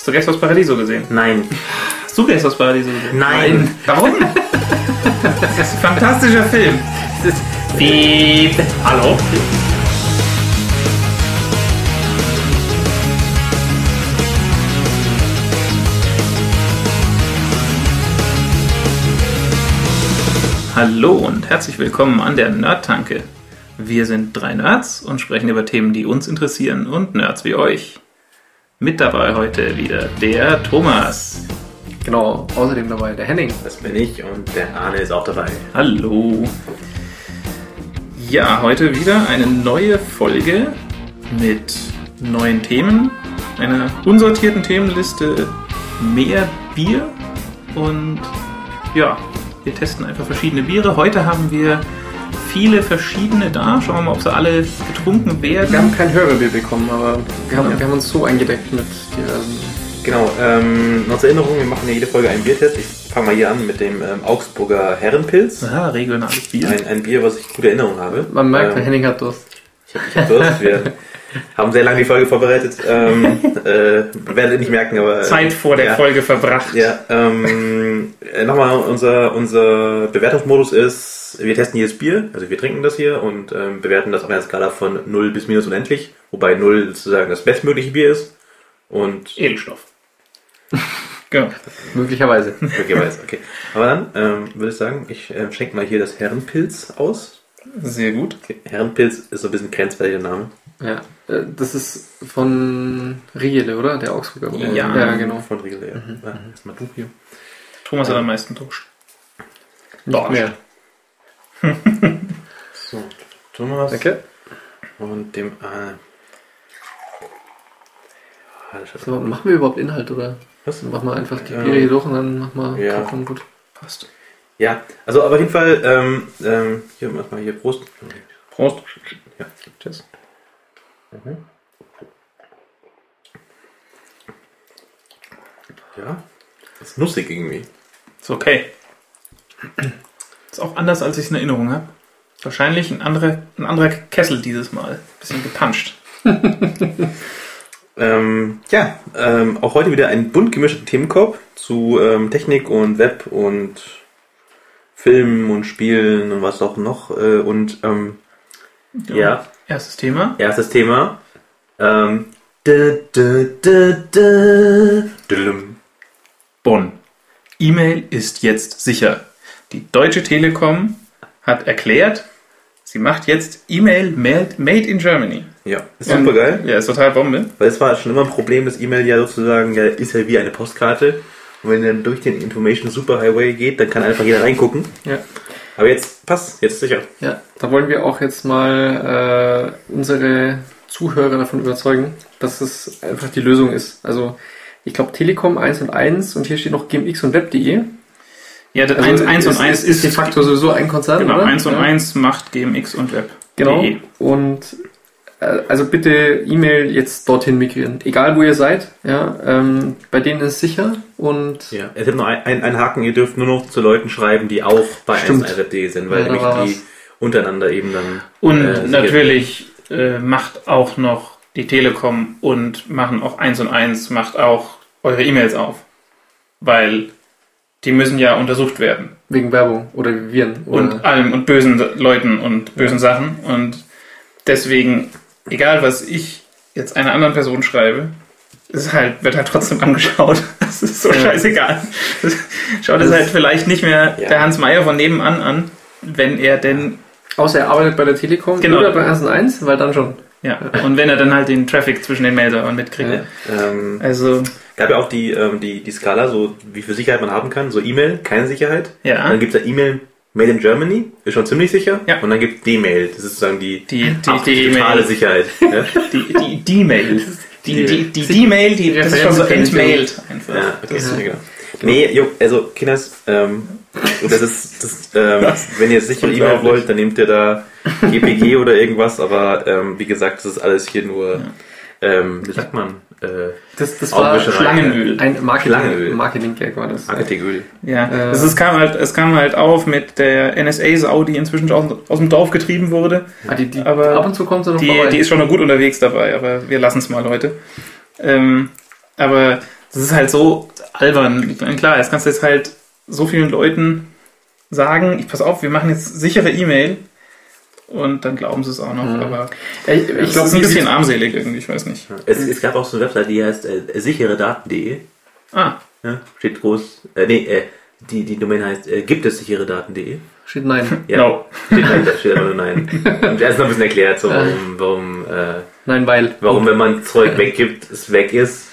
Hast du Gäste aus Paradiso gesehen? Nein. Hast du Gäste aus Paradiso gesehen? Nein. Warum? Das ist ein fantastischer Film. Das ist Piep. Hallo? Hallo und herzlich willkommen an der Nerdtanke. Wir sind drei Nerds und sprechen über Themen, die uns interessieren und Nerds wie euch. Mit dabei heute wieder der Thomas. Genau, außerdem dabei der Henning. Das bin ich und der Arne ist auch dabei. Hallo. Ja, heute wieder eine neue Folge mit neuen Themen, einer unsortierten Themenliste, mehr Bier und ja, wir testen einfach verschiedene Biere. Heute haben wir viele verschiedene da. Schauen wir mal, ob sie alle getrunken werden. Wir haben kein Hörerbier bekommen, aber wir haben, Ja. wir haben uns so eingedeckt mit diversen. Genau, ähm, noch zur Erinnerung, wir machen ja jede Folge einen Biertest. Ich fange mal hier an mit dem ähm, Augsburger Herrenpilz. Ah, regionales Bier. Ein, ein Bier, was ich gute Erinnerung habe. Man merkt, der ähm, Henning hat Durst. Ich hab, ich hab Durst. Wir haben sehr lange die Folge vorbereitet. Ähm, äh, werdet ihr nicht merken, aber... äh, Zeit vor der ja. Folge verbracht. Ja, ähm, äh, nochmal, unser, unser Bewertungsmodus ist, wir testen jedes Bier, also wir trinken das hier und ähm, bewerten das auf einer Skala von 0 bis minus unendlich, wobei 0 sozusagen das bestmögliche Bier ist und Edelstoff. genau. Möglicherweise. möglicherweise, okay. Aber dann ähm, würde ich sagen, ich äh, schenke mal hier das Herrenpilz aus. Sehr gut. Okay. Herrenpilz ist so ein bisschen grenzwertiger Name. Ja. Äh, Das ist von Riele, oder? Der Augsburger. Ja. ja genau. Von Riegel, ja. Ah, erstmal du hier. Thomas hat am meisten Durst. Nicht Dorscht. mehr. So, Thomas Danke. und dem... Äh, ah, So, machen wir überhaupt Inhalt, oder? Was? Dann machen wir einfach die Biere hier durch und dann machen wir ja. Und gut. Passt. Ja, also aber auf jeden Fall, ähm, ähm, hier mach mal hier Prost. Prost. Ja. Tschüss. Ja, das ist nussig irgendwie. Ist okay. Ist auch anders, als ich es in Erinnerung habe. Wahrscheinlich ein anderer, ein anderer Kessel dieses Mal. Bisschen gepanscht. Ähm, ja, ähm, auch heute wieder ein bunt gemischter Themenkorb zu ähm, Technik und Web und Filmen und Spielen und was auch noch. Äh, und ähm, ja, Erstes Thema. erstes Thema. Ähm. Bonn. E-Mail ist jetzt sicher. Die Deutsche Telekom hat erklärt, sie macht jetzt E-Mail made made in Germany. ja, ist super geil. Ja, ist total Bombe. Weil es war schon immer ein Problem, dass E-Mail ja sozusagen ja, ist ja wie eine Postkarte. Und wenn dann durch den Information Superhighway geht, dann kann einfach jeder reingucken. Ja. Aber jetzt passt, jetzt sicher. Ja, da wollen wir auch jetzt mal äh, unsere Zuhörer davon überzeugen, dass es einfach die Lösung ist. Also, ich glaube, Telekom 1 und 1 und hier steht noch gmx und web.de. Ja, das Also 1, 1 und ist, 1 ist, de facto sowieso ein Konzern, Genau, oder? 1 und ja. 1 macht GMX und Web. Genau. Und also bitte E-Mail jetzt dorthin migrieren. Egal wo ihr seid, ja. Ähm, bei denen ist es sicher und Ja, es gibt noch ein- ein- einen Haken, ihr dürft nur noch zu Leuten schreiben, die auch bei Stimmt. 1RD sind, weil Ja, nämlich die untereinander eben dann. Und äh, natürlich äh, macht auch noch die Telekom und machen auch 1 und 1, macht auch eure E-Mails auf. Weil die müssen ja untersucht werden. wegen Werbung oder Viren. und Oder, allem und bösen Leuten und bösen Sachen. Und deswegen, egal was ich jetzt einer anderen Person schreibe, ist halt, wird halt trotzdem angeschaut. Das ist so Ja. scheißegal. Schaut es halt vielleicht nicht mehr Ja. der Hans Meier von nebenan an, wenn er denn, außer er arbeitet bei der Telekom Genau. oder bei 1 und 1, weil dann schon. ja, und wenn er dann halt den Traffic zwischen den Mailservern mitkriegt. Ja. Ähm, Also, gab ja auch die, ähm, die, die Skala, so wie viel Sicherheit man haben kann. So E-Mail, keine Sicherheit. ja, Dann gibt es ja E-Mail Made in Germany, ist schon ziemlich sicher. Ja. Und dann gibt es D-Mail, das ist sozusagen die, die, die, totale Sicherheit. ja? die, die, die Mail. Die, die, die, die das ist schon so entmailt einfach. Ja, okay, Das- ja, genau. Nee, jo, also Kinders, ähm, das ist, das, ähm, wenn ihr sichere E-Mail wollt, dann nehmt ihr da GPG oder irgendwas, aber ähm, wie gesagt, das ist alles hier nur, ähm, wie sagt man, äh, Das, das war. Schlangenöl. ein Marketing. Marketing-Gag war das. Marketingöl. Ja, Äh, es, ist, kam halt, es kam halt auf mit der NSA-Sau, die inzwischen aus, aus dem Dorf getrieben wurde. Ah, die, die, Aber ab und zu kommt sie noch Die, vorbei. die ist schon noch gut unterwegs dabei, aber wir lassen es mal heute. Ähm, aber das ist halt so albern. Klar, jetzt kannst du jetzt halt so vielen Leuten sagen, ich pass auf, wir machen jetzt sichere E-Mail und dann glauben sie es auch noch. Mhm. Aber ich, ich ich glaube, es ist ein bisschen armselig irgendwie, ich weiß nicht. Es, es gab auch so eine Website, die heißt äh, sicheredaten.de. Ah, Ja, steht groß. Äh, nee, äh, die, die Domain heißt äh, gibt es sichere Daten.de. Shit, nein. Ja, no. steht, nein, da steht aber nur nein. Und erst noch ein bisschen erklärt, so, warum, warum, äh, Nein, weil. warum, wenn man Zeug weggibt, es weg ist.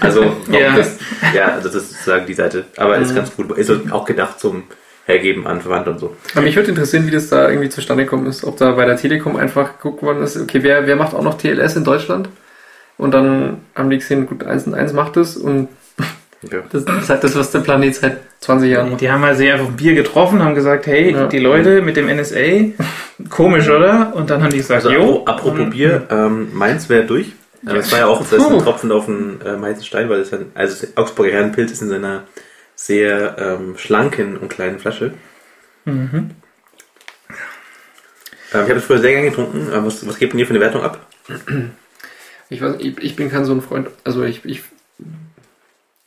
Also, warum Ja. das, ja, also das ist sozusagen die Seite. Aber ist ganz gut. Ist auch gedacht zum Hergeben an Verwandte und so. Aber mich würde interessieren, wie das da irgendwie zustande gekommen ist. Ob da bei der Telekom einfach geguckt worden ist, okay, wer, wer macht auch noch TLS in Deutschland? Und dann haben die gesehen, gut, 1 und 1 macht es und Ja. das ist halt das, was der Planet seit 20 Jahren macht. Die haben halt sich einfach ein Bier getroffen, haben gesagt, hey, Ja. die Leute mit dem NSA, komisch, oder? Und dann haben die gesagt, Also, jo. apro- apropos und- Bier, ähm, Mainz wäre durch. Äh, Das war ja auch das ist ein Tropfen auf den äh, heißen Stein, weil das ja, also Augsburger Herrenpilz ist in seiner sehr ähm, schlanken und kleinen Flasche. Mhm. Ähm, ich habe es früher sehr gerne getrunken. Äh, was, was gebt denn ihr für eine Wertung ab? Ich, weiß, ich, ich bin kein so ein Freund, also ich, ich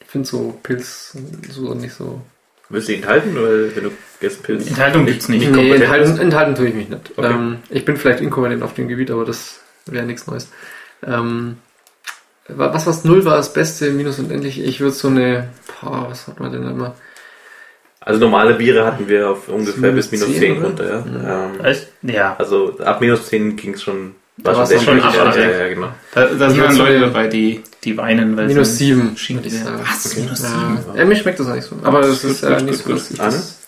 finde so Pilz so nicht so. Willst du ihn enthalten oder wenn du Gästpilz? Enthaltung gibt's nicht. Nicht Nee, enthalten, enthalten tue ich mich nicht. Okay. Ähm, ich bin vielleicht inkompetent auf dem Gebiet, aber das wäre nichts Neues. Ähm, was was null war das Beste, minus und endlich. Ich würde so eine, boah, was hat man denn da immer? Also normale Biere hatten wir auf ungefähr Minus bis minus 10, 10 oder? runter, ja. Ähm, Echt? Ja. also ab minus 10 ging es schon. Da war's sehr dann schon schwierig. ab, ja, ja, ja, genau. Da, da sind dann Leute dabei, die, die weinen, weil Minus sie sieben, Schinken würde ich sagen. Was? Minus Ja, sieben? ja, mir schmeckt das auch nicht so. Aber Gut, das ist gut, ja gut, nicht gut, so, das.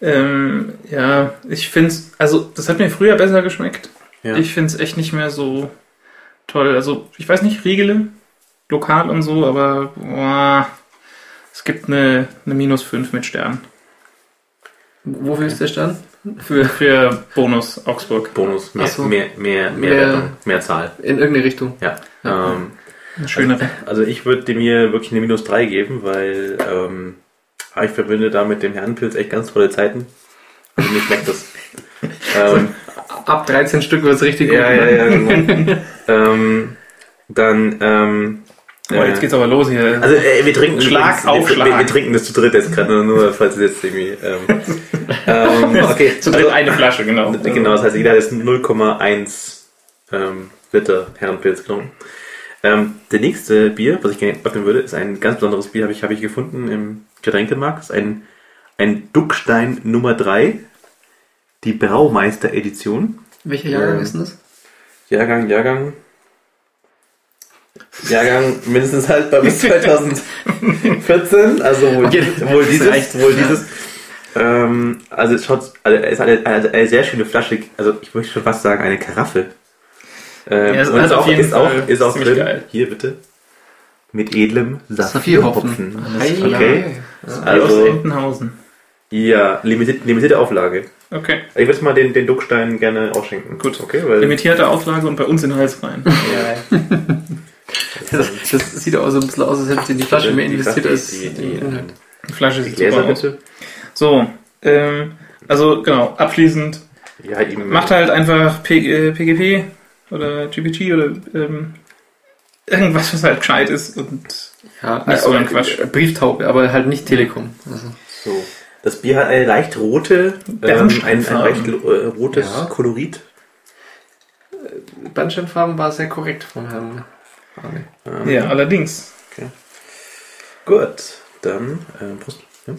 Ähm, ja, ich find's, also das hat mir früher besser geschmeckt. Ja. Ich find's echt nicht mehr so toll. Also, ich weiß nicht, Riegele, lokal und so, aber boah, es gibt eine, eine Minus 5 mit Stern. Wofür ist der Stern? Für Für Bonus Augsburg. Bonus, mehr, Ach so. mehr, mehr, mehr, Mehr- Wertung, mehr Zahl. in irgendeine Richtung. Ja. Ja. Ähm, Eine schönere. Also ich würde dem hier wirklich eine minus 3 geben, weil ähm, ich verbinde da mit dem Herrenpilz echt ganz tolle Zeiten. Also mir schmeckt das. ähm, Ab 13 Stück wird es richtig ja, gut. ja, ne? ja, genau. ähm, dann, ähm, Oh, jetzt geht's aber los hier. also äh, wir trinken Schlag übrigens- auf wir, Schlag. Wir, wir trinken das zu dritt jetzt gerade nur, nur falls es jetzt irgendwie. Ähm, ähm, okay, Zu dritt eine Flasche, genau. Genau, das heißt, jeder hat jetzt 0,1 ähm, Liter Herrenpilz getrunken. Ähm, der nächste Bier, was ich gerne öffnen würde, ist ein ganz besonderes Bier, habe ich, habe ich gefunden im Getränkemarkt. Das ist ein, ein Duckstein Nummer 3, die Braumeister-Edition. Welcher Jahrgang Ähm, ist denn das? Jahrgang, Jahrgang. Jahrgang mindestens haltbar bis 2014, also wohl, Okay, wohl dieses, reicht. wohl dieses. Ähm, also es schaut, also es ist eine, eine, eine sehr schöne Flasche, also ich möchte schon fast sagen eine Karaffe. Ähm, Ja, es und hat ist auf auch, jeden ist auch, Fall ist auch drin, geil. hier bitte, mit edlem Saphirhopfen. Ei, Okay. ei. Die aus Also, Entenhausen. ja, limitierte, limitierte Auflage. Okay. Ich würde mal den, den Duckstein gerne ausschenken. Gut. Okay, weil, Limitierte Auflage und bei uns in den Hals rein. ja, Das, das sieht auch so ein bisschen aus, als hätte sie in die Flasche mehr investiert als die, die, Die Flasche die sieht super Gläser aus. bitte. So, ähm, also genau, abschließend Ja, ihm, macht halt einfach P äh, PGP oder GPG oder ähm, irgendwas, was halt gescheit ist und Ja, Nicht so ein Quatsch. Brieftaube, aber halt nicht Telekom. Also, So. Das Bier hat eine leicht rote, ähm, ein, ein leicht äh, rotes Ja. Kolorit. Bernsteinfarben war sehr korrekt vom Herrn Arne. Ähm, ja, allerdings. Gut, dann ähm, Prost. Ja.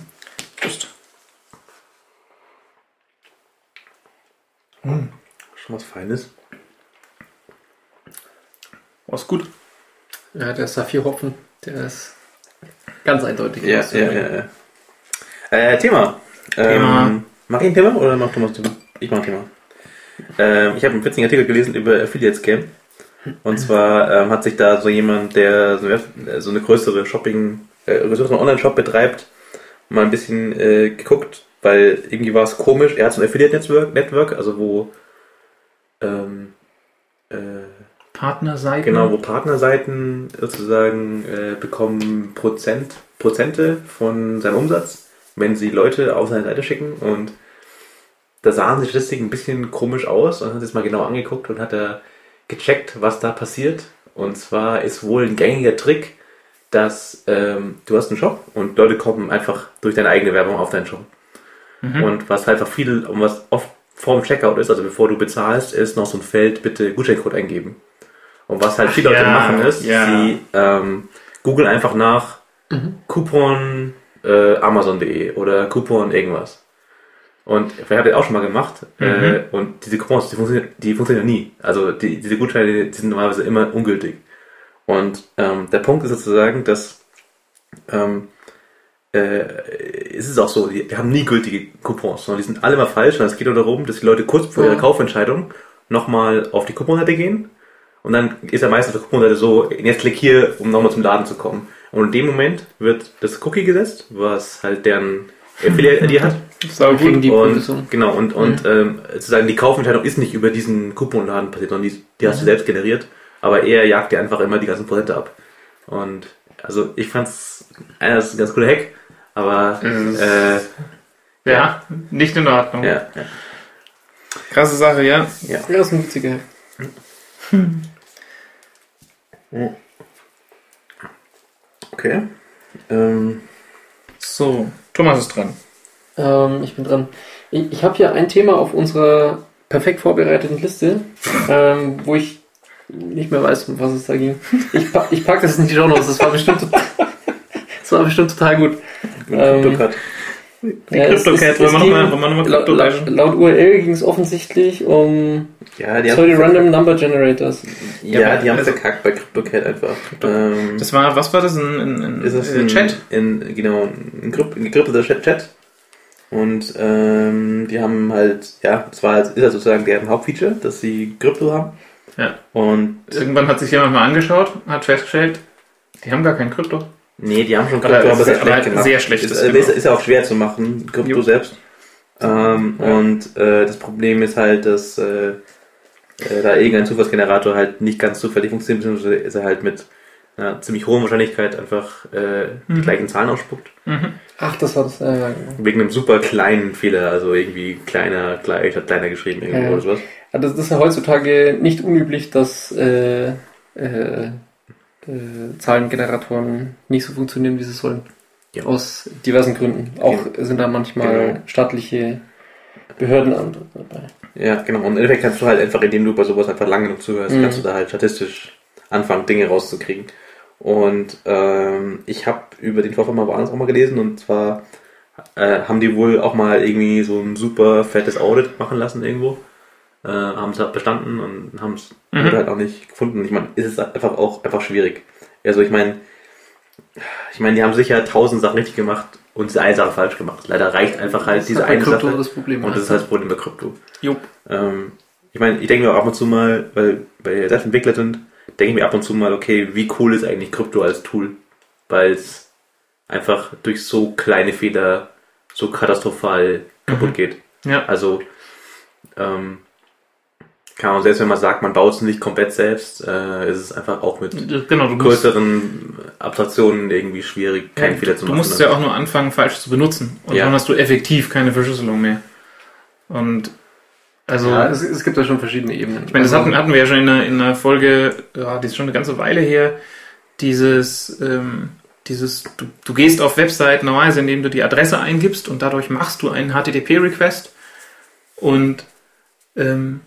Just. Schon was Feines. War's gut. Ja, der Saphirhopfen, der ist ganz eindeutig. Ja, ja, ja, ja. Äh, Thema. Thema. Ähm, mach ich ein Thema oder macht Thomas ein Thema? Ich mach ein Thema. Ähm, ich habe einen witzigen Artikel gelesen über Affiliate Scam. Und zwar ähm, hat sich da so jemand, der so eine, so eine größere Shopping, äh, größeren Online-Shop betreibt, mal ein bisschen äh, geguckt, weil irgendwie war es komisch. Er hat so ein Affiliate-Network, Network, also wo ähm, äh, Partnerseiten. Genau, wo Partnerseiten sozusagen äh, bekommen Prozent, Prozente von seinem Umsatz, wenn sie Leute auf seine Seite schicken. Und da sahen die Statistiken ein bisschen komisch aus und hat sich das mal genau angeguckt und hat er gecheckt, was da passiert. Und zwar ist wohl ein gängiger Trick, dass ähm, du hast einen Shop und Leute kommen einfach durch deine eigene Werbung auf deinen Shop. Und was halt einfach viel, und was oft vorm Checkout ist, also bevor du bezahlst, ist noch so ein Feld, bitte Gutscheincode eingeben. Und was halt viele ja, Leute machen ist, ja. sie ähm, googeln einfach nach Coupon äh, Amazon.de oder Coupon irgendwas. Und ich habe das auch schon mal gemacht. Äh, und diese Coupons, die funktionieren, die funktionieren nie. Also die, diese Gutscheine, die sind normalerweise immer ungültig. Und ähm, der Punkt ist sozusagen, dass ähm, äh, es ist auch so, die, die haben nie gültige Coupons, sondern die sind alle mal falsch. Und es geht nur darum, dass die Leute kurz vor ihrer. Kaufentscheidung nochmal auf die Couponseite gehen. Und dann ist ja meistens auf der Couponseite so, jetzt klick hier, um nochmal zum Laden zu kommen. Und in dem Moment wird das Cookie gesetzt, was halt deren Affiliate-ID hat. Sau gut. die Und, genau, und, und ähm, sozusagen die Kaufentscheidung ist nicht über diesen Couponladen passiert, sondern die, die hast du selbst generiert. Aber er jagt dir einfach immer die ganzen Prozente ab. Und also ich fand's, äh, das ist ein ganz cooler Hack, aber äh, Ja, nicht in Ordnung. ja, ja, Krasse Sache, ja. ja. Ja, das ist ein witziger Hack. Okay. Ähm, So, Thomas ist dran. Ähm, ich bin dran. Ich, ich habe hier ein Thema auf unserer perfekt vorbereiteten Liste, ähm, wo ich nicht mehr weiß, um was es da ging. Ich, pack, ich pack das in die Notes. Das war bestimmt, das war bestimmt total gut. Ähm, CryptoCut. Ja, es- CryptoCat, es- wollen wir es noch Krypto laut, laut URL ging es offensichtlich um Ja, die Random Number Generators. ja, die haben also- verkackt bei CryptoCat einfach. Ähm, Das war, was war das? Ein, ein, ein, ist es äh, ein Chat? In, genau, ein, Kryp- ein gekrypteter Chat. Chat. Und ähm, die haben halt, ja, das war halt, ist ja sozusagen deren Hauptfeature, dass sie Krypto haben. Ja. Und Irgendwann hat sich jemand mal angeschaut, hat festgestellt, die haben gar kein Krypto. Nee, die haben schon Aber Krypto, aber es sehr ist schlecht halt gemacht. sehr schlechtes, ist, äh, genau. ist, ist ja auch schwer zu machen, Krypto Jo. selbst. Ähm, Und äh, das Problem ist halt, dass äh, äh, da irgendein Zufallsgenerator halt nicht ganz zufällig funktioniert, beziehungsweise ist er halt mit einer ziemlich hohen Wahrscheinlichkeit einfach äh, die Mhm. gleichen Zahlen ausspuckt. Ach, das war das. Äh, Wegen einem super kleinen Fehler, also irgendwie kleiner, gleich hat kleiner geschrieben irgendwo Ja. oder sowas. Ja, das, das ist ja heutzutage nicht unüblich, dass äh, äh, äh, Zahlengeneratoren nicht so funktionieren, wie sie sollen. Ja. Aus diversen Gründen. Auch sind da manchmal Genau. staatliche Behörden an- dabei. Ja, genau. Und im Endeffekt kannst du halt einfach, indem du bei sowas einfach lange genug zuhörst, Mhm. kannst du da halt statistisch anfangen, Dinge rauszukriegen. Und ähm, ich habe über den Vorfall mal woanders auch mal gelesen und zwar äh, haben die wohl auch mal irgendwie so ein super fettes Audit machen lassen irgendwo. Äh, haben es halt bestanden und haben es Mhm. halt auch nicht gefunden. Ich meine, ist es einfach auch einfach schwierig. Also ich meine, ich meine, die haben sicher tausend Sachen richtig gemacht und diese eine Sache falsch gemacht. Leider reicht einfach halt diese ist bei eine Krypto Sache. das Problem. Und das ist halt das Problem bei Krypto. Jo. Ähm, ich meine, ich denke mir auch ab und zu mal, weil weil wir selbst Entwickler sind, denke ich mir ab und zu mal, okay, wie cool ist eigentlich Krypto als Tool? Weil es einfach durch so kleine Fehler so katastrophal kaputt geht. Ja. Also, ähm, kann man selbst wenn man sagt, man baut es nicht komplett selbst, äh, ist es einfach auch mit Genau, du musst, größeren Abstraktionen irgendwie schwierig, keinen Fehler zu du machen. musst es ja auch nur anfangen, falsch zu benutzen. Und Ja. dann hast du effektiv keine Verschlüsselung mehr. Und also, ja, es, es gibt da schon verschiedene Ebenen. ich meine, das hatten, hatten wir ja schon in einer, in einer Folge, ja, die ist schon eine ganze Weile her, dieses, ähm, dieses, du, du gehst auf Webseiten normalerweise, indem du die Adresse eingibst und dadurch machst du einen HTTP-Request und ähm,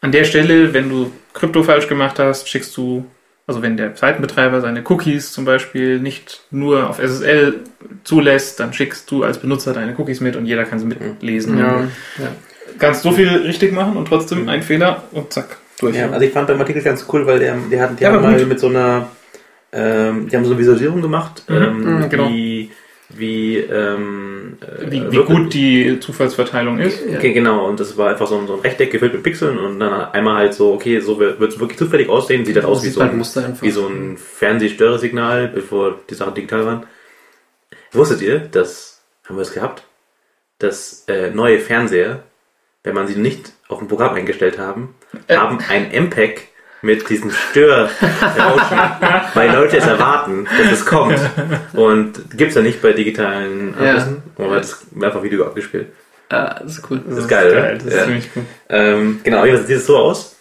an der Stelle, wenn du Krypto falsch gemacht hast, schickst du, also wenn der Seitenbetreiber seine Cookies zum Beispiel nicht nur auf SSL zulässt, dann schickst du als Benutzer deine Cookies mit und jeder kann sie mitlesen. ja, ja. Kannst so viel richtig machen und trotzdem ein Fehler und zack, durch. Ja, also ich fand beim Artikel ganz cool, weil der, die hatten, die Ja, haben aber mal gut. mit so einer, ähm, die haben so eine Visualisierung gemacht, Mhm, ähm, mhm, genau. wie, wie, ähm, äh, wie, wie gut die Zufallsverteilung ist. Ja. Okay, genau, und das war einfach so ein, so ein Rechteck gefüllt mit Pixeln und dann einmal halt so, okay, so wird es wirklich zufällig aussehen, sieht dann aus wie so, halt ein, wie so ein Fernsehstörersignal, bevor die Sachen digital waren. Wusstet ihr, dass, haben wir es gehabt, dass äh, neue Fernseher, wenn man sie nicht auf dem Programm eingestellt haben, Äh. haben ein MPEG mit diesem Störrauschen, weil Leute es erwarten, dass es kommt. Und gibt's ja nicht bei digitalen Ja. Anschlüssen, aber das einfach Video abgespielt. Ah, das ist cool. Das ist geil, oder? Das ist Ja. ziemlich cool. Ähm, genau, jedenfalls sieht es so aus.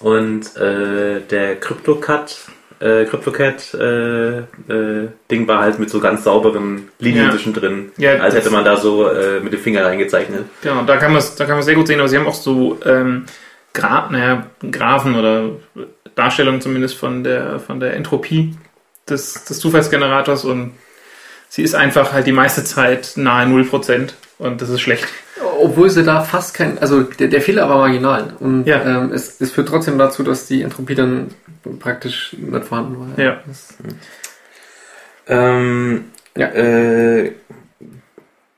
Und äh, der CryptoCut äh, CryptoCat äh, äh, Ding war halt mit so ganz sauberen Linien Ja. zwischendrin. Ja, als das- hätte man da so äh, mit dem Finger reingezeichnet. Genau, da kann man es da kann man sehr gut sehen, aber sie haben auch so ähm, Gra naja, Graphen oder Darstellungen zumindest von der von der Entropie des, des Zufallsgenerators und sie ist einfach halt die meiste Zeit nahe 0% und das ist schlecht. Obwohl sie da fast kein, also der, der Fehler war marginal. Und Ja. ähm, es, es führt trotzdem dazu, dass die Entropie dann praktisch nicht vorhanden war. Ja. Das, Ähm, Ja. Äh,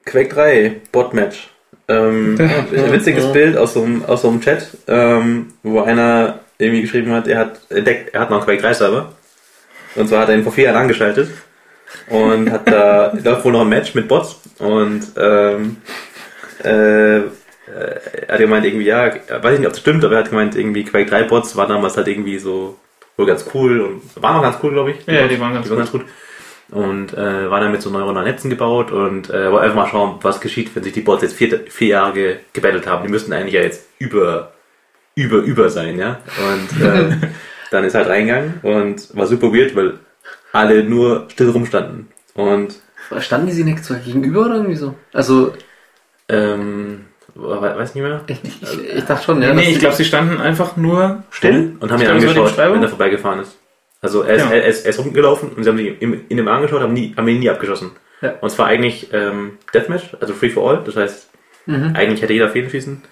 Quake 3, Botmatch. Ähm, ein witziges Ja. Bild aus so einem, aus so einem Chat, ähm, wo einer irgendwie geschrieben hat, er hat entdeckt, er hat noch einen Quake 3 Server. Und zwar hat er ihn vor vier Jahren angeschaltet und hat da, läuft wohl noch ein Match mit Bots und ähm, äh, äh, er hat gemeint irgendwie, ja, weiß ich nicht, ob das stimmt, aber er hat gemeint, irgendwie Quake 3 Bots waren damals halt irgendwie so wohl ganz cool und waren auch ganz cool, glaube ich. Ja, die waren ganz die waren ganz gut. Und äh, waren dann mit so neuronalen Netzen gebaut und äh, wollte einfach mal schauen, was geschieht, wenn sich die Bots jetzt vier, vier Jahre ge gebettelt haben. Die müssten eigentlich ja jetzt über, über, über sein, ja. Und äh, dann ist halt reingegangen und war super weird, weil alle nur still rumstanden. Und standen die sie nicht so gegenüber oder irgendwie so? Also, ähm, we- weiß nicht mehr. ich, ich, ich dachte schon, ja. nee, dass ich glaube, sie standen einfach nur still und haben ihn angeschaut, wenn er vorbeigefahren ist. Also er ist, Ja. er, ist, er ist rumgelaufen und sie haben ihn in, in dem angeschaut, haben, nie, haben ihn nie abgeschossen. Ja. Und zwar eigentlich ähm, Deathmatch, also Free for All, das heißt, Mhm. eigentlich hätte jeder Fäden schießen.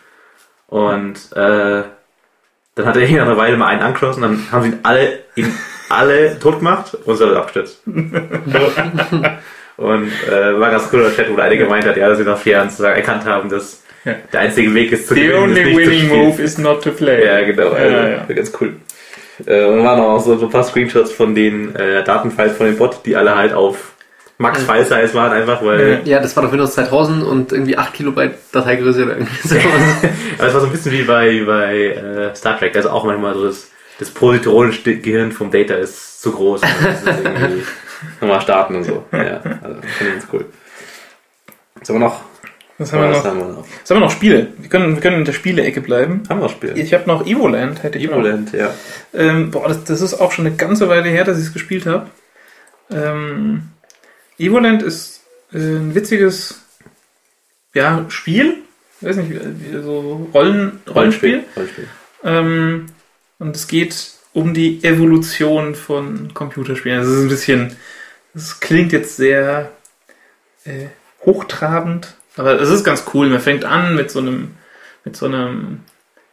Und äh, dann hat er ihn nach einer Weile mal einen angeschossen, dann haben sie ihn alle, ihn alle tot gemacht und ist er abgestürzt. und äh, war ganz cool, der Chat, wo einer gemeint hat, ja, dass sie nach vier Jahren sozusagen erkannt haben, dass der einzige Weg ist zu The gewinnen, ist only winning move is not to play. Ja, genau. Also, Ja, ja. Ganz cool. Äh, und waren auch so, so ein paar Screenshots von den äh, Datenfiles von dem Bot, die alle halt auf Max File Size waren, einfach weil. Ja, das war doch Windows 2000 und irgendwie 8 Kilobyte Dateigröße oder irgendwie sowas. Aber es war so ein bisschen wie bei, bei äh, Star Trek, also auch manchmal so das, das Positrone-Gehirn vom Data ist zu groß. und das ist irgendwie nochmal starten und so. Ja, also finde ich ganz cool. Was haben wir noch? Was haben wir noch? haben wir noch? Was haben wir noch? Spiele. Wir können, wir können in der Spiele-Ecke bleiben. Haben wir noch Spiele? Ich habe noch Evoland, hätte ich noch. Evoland, ja. Ähm, boah, das, das ist auch schon eine ganze Weile her, dass ich es gespielt habe. Ähm, Evoland ist äh, ein witziges ja, Spiel. Ich weiß nicht, so Rollen, Rollenspiel. Rollenspiel. Ähm, und es geht um die Evolution von Computerspielen. Es ist ein bisschen, es klingt jetzt sehr äh, hochtrabend, aber es ist ganz cool. Man fängt an mit so einem, mit so einem,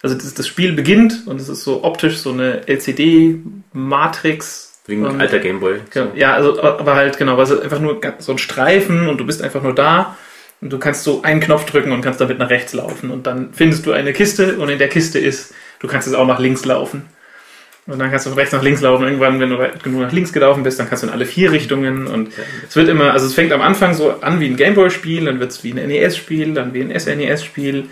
also das, das Spiel beginnt und es ist so optisch so eine LCD-Matrix. Wegen Und- alter Gameboy. Ja, ja, also, aber halt, genau, also einfach nur so ein Streifen und du bist einfach nur da und du kannst so einen Knopf drücken und kannst damit nach rechts laufen und dann findest du eine Kiste und in der Kiste ist, du kannst jetzt auch nach links laufen. Und dann kannst du von rechts nach links laufen. Irgendwann, wenn du weit genug nach links gelaufen bist, dann kannst du in alle vier Richtungen. Und es wird immer, also es fängt am Anfang so an wie ein Gameboy-Spiel, dann wird es wie ein NES-Spiel, dann wie ein SNES-Spiel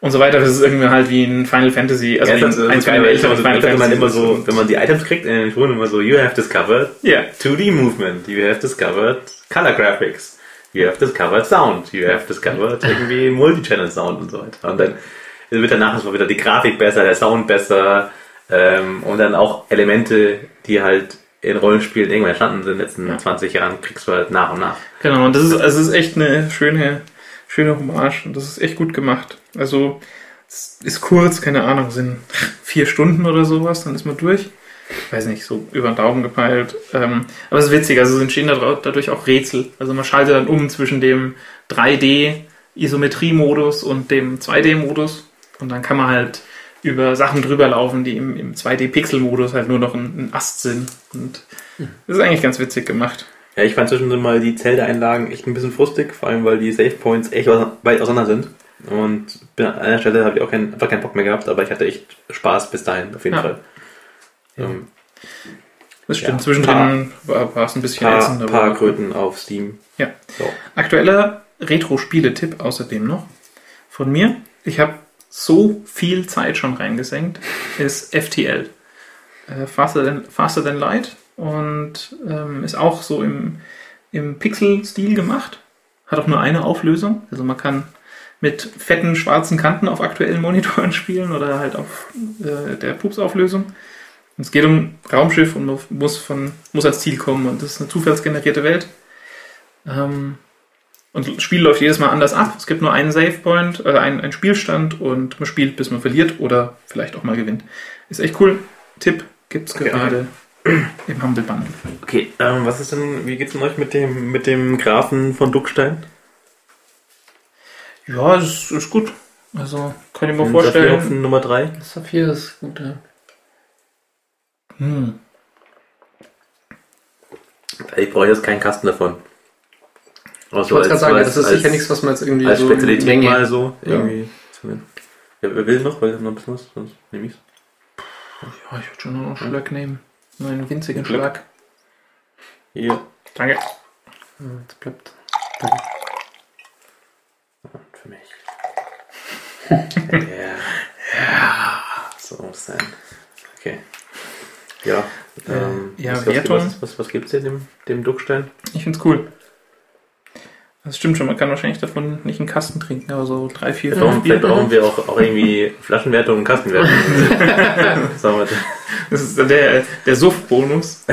und so weiter. Das ist irgendwie halt wie ein Final Fantasy, also Ja, wie ein, also ein Final Final wenn man Fantasy. immer so, wenn man die Items kriegt in den Schulen immer so, you have discovered Ja, 2D movement, you have discovered color graphics, you have discovered sound, you have discovered irgendwie Multi-Channel Sound und so weiter. Und dann wird danach erstmal wieder die Grafik besser, der Sound besser ähm, und dann auch Elemente, die halt in Rollenspielen irgendwann entstanden sind in den letzten 20 Jahren, kriegst du halt nach und nach. Genau, und das ist, also es ist echt eine schöne, schöne Hommage und das ist echt gut gemacht. Also, es ist kurz, keine Ahnung, sind vier Stunden oder sowas, dann ist man durch. Ich weiß nicht, so über den Daumen gepeilt. Ähm, aber es ist witzig, also es entstehen dadurch dadurch auch Rätsel. Also man schaltet dann um zwischen dem 3D-Isometrie-Modus und dem 2D-Modus und dann kann man halt über Sachen drüber laufen, die im, im 2D-Pixel-Modus halt nur noch ein, ein Ast sind. Und das ist eigentlich ganz witzig gemacht. Ja, ich fand zwischendrin mal die Zelda-Einlagen echt ein bisschen frustig, vor allem weil die Save Points echt weit auseinander sind. Und an einer Stelle habe ich auch keinen, einfach keinen Bock mehr gehabt, aber ich hatte echt Spaß bis dahin, auf jeden Ja. Fall. Ähm, Das stimmt, Ja, zwischendrin war, war es ein bisschen paar, ätzend. aber- paar Kröten auf Steam. Ja. So. Aktueller Retro-Spiele-Tipp außerdem noch von mir. Ich habe so viel Zeit schon reingesenkt, ist FTL. Äh, Faster, than, Light und ähm, ist auch so im, im Pixel-Stil gemacht. Hat auch nur eine Auflösung. Also man kann mit fetten schwarzen Kanten auf aktuellen Monitoren spielen oder halt auf äh, der Pups-Auflösung. Und es geht um Raumschiff und muss, von, muss ans Ziel kommen und das ist eine zufallsgenerierte Welt. Ähm, und das Spiel läuft jedes Mal anders ab. Es gibt nur einen Save Point, äh, einen, einen Spielstand und man spielt, bis man verliert oder vielleicht auch mal gewinnt. Ist echt cool. Tipp gibt's Okay. gerade im Humble Bundle. Okay, ähm, was ist denn, wie geht's denn euch mit dem, mit dem Grafen von Duckstein? Ja, das ist gut. Also, kann ich mir vorstellen. auf Nummer 3? Saphir ist gut, ja. Hm. Ich brauche jetzt keinen Kasten davon. Also Ich wollte gerade sagen, das ist sicher nichts, was man jetzt irgendwie als so Spezialität Menge- mal so Ja. irgendwie zu nehmen. Ja, wer will noch? Weil wir haben noch ein bisschen was, sonst nehme ich's. Ja, ich würde schon noch einen Schlag nehmen. Nur einen winzigen Glück. Schlag. Hier. Danke. Ja, Jetzt bleibt. Für mich. ja. ja. So muss sein. Okay. Ja. Ähm, ja, was, was, Wertung. was, was, was gibt's hier dem, dem Duckstein? Ich find's cool. Das stimmt schon, man kann wahrscheinlich davon nicht einen Kasten trinken, aber so drei, vier, fünf vielleicht Bier. brauchen wir auch, auch irgendwie Flaschenwertung und Kastenwertung. Sagen wir das. Ist der, der Suff-Bonus.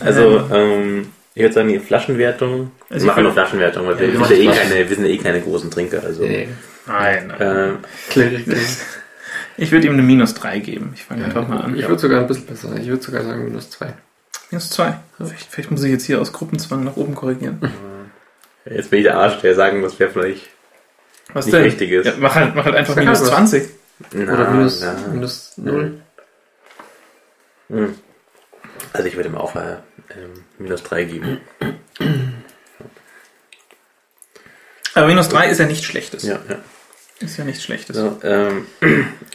Also, ähm, ich würde sagen, die Flaschenwertung. Also wir ich machen nur Flaschenwertung, weil Ja, wir, sind ja eh keine, wir sind ja eh keine großen Trinker. Also, Nee, Nein. ähm, Klärlich. Ich würde ihm eine minus 3 geben. Ich fange einfach mal an. Ich würde sogar ein bisschen besser. Ich würde sogar sagen minus zwei. Minus 2. Vielleicht, vielleicht muss ich jetzt hier aus Gruppenzwang nach oben korrigieren. Jetzt bin ich der Arsch, der sagen muss, wer vielleicht Was nicht denn? richtig ist. Ja, mach, halt, mach halt einfach minus halt was. 20. Na, Oder minus, na. minus null. Hm. Also ich würde ihm auch äh, ähm, minus 3 geben. Aber minus 3 ist ja nichts Schlechtes. Ja, ja. Ist ja nichts Schlechtes. So, ähm,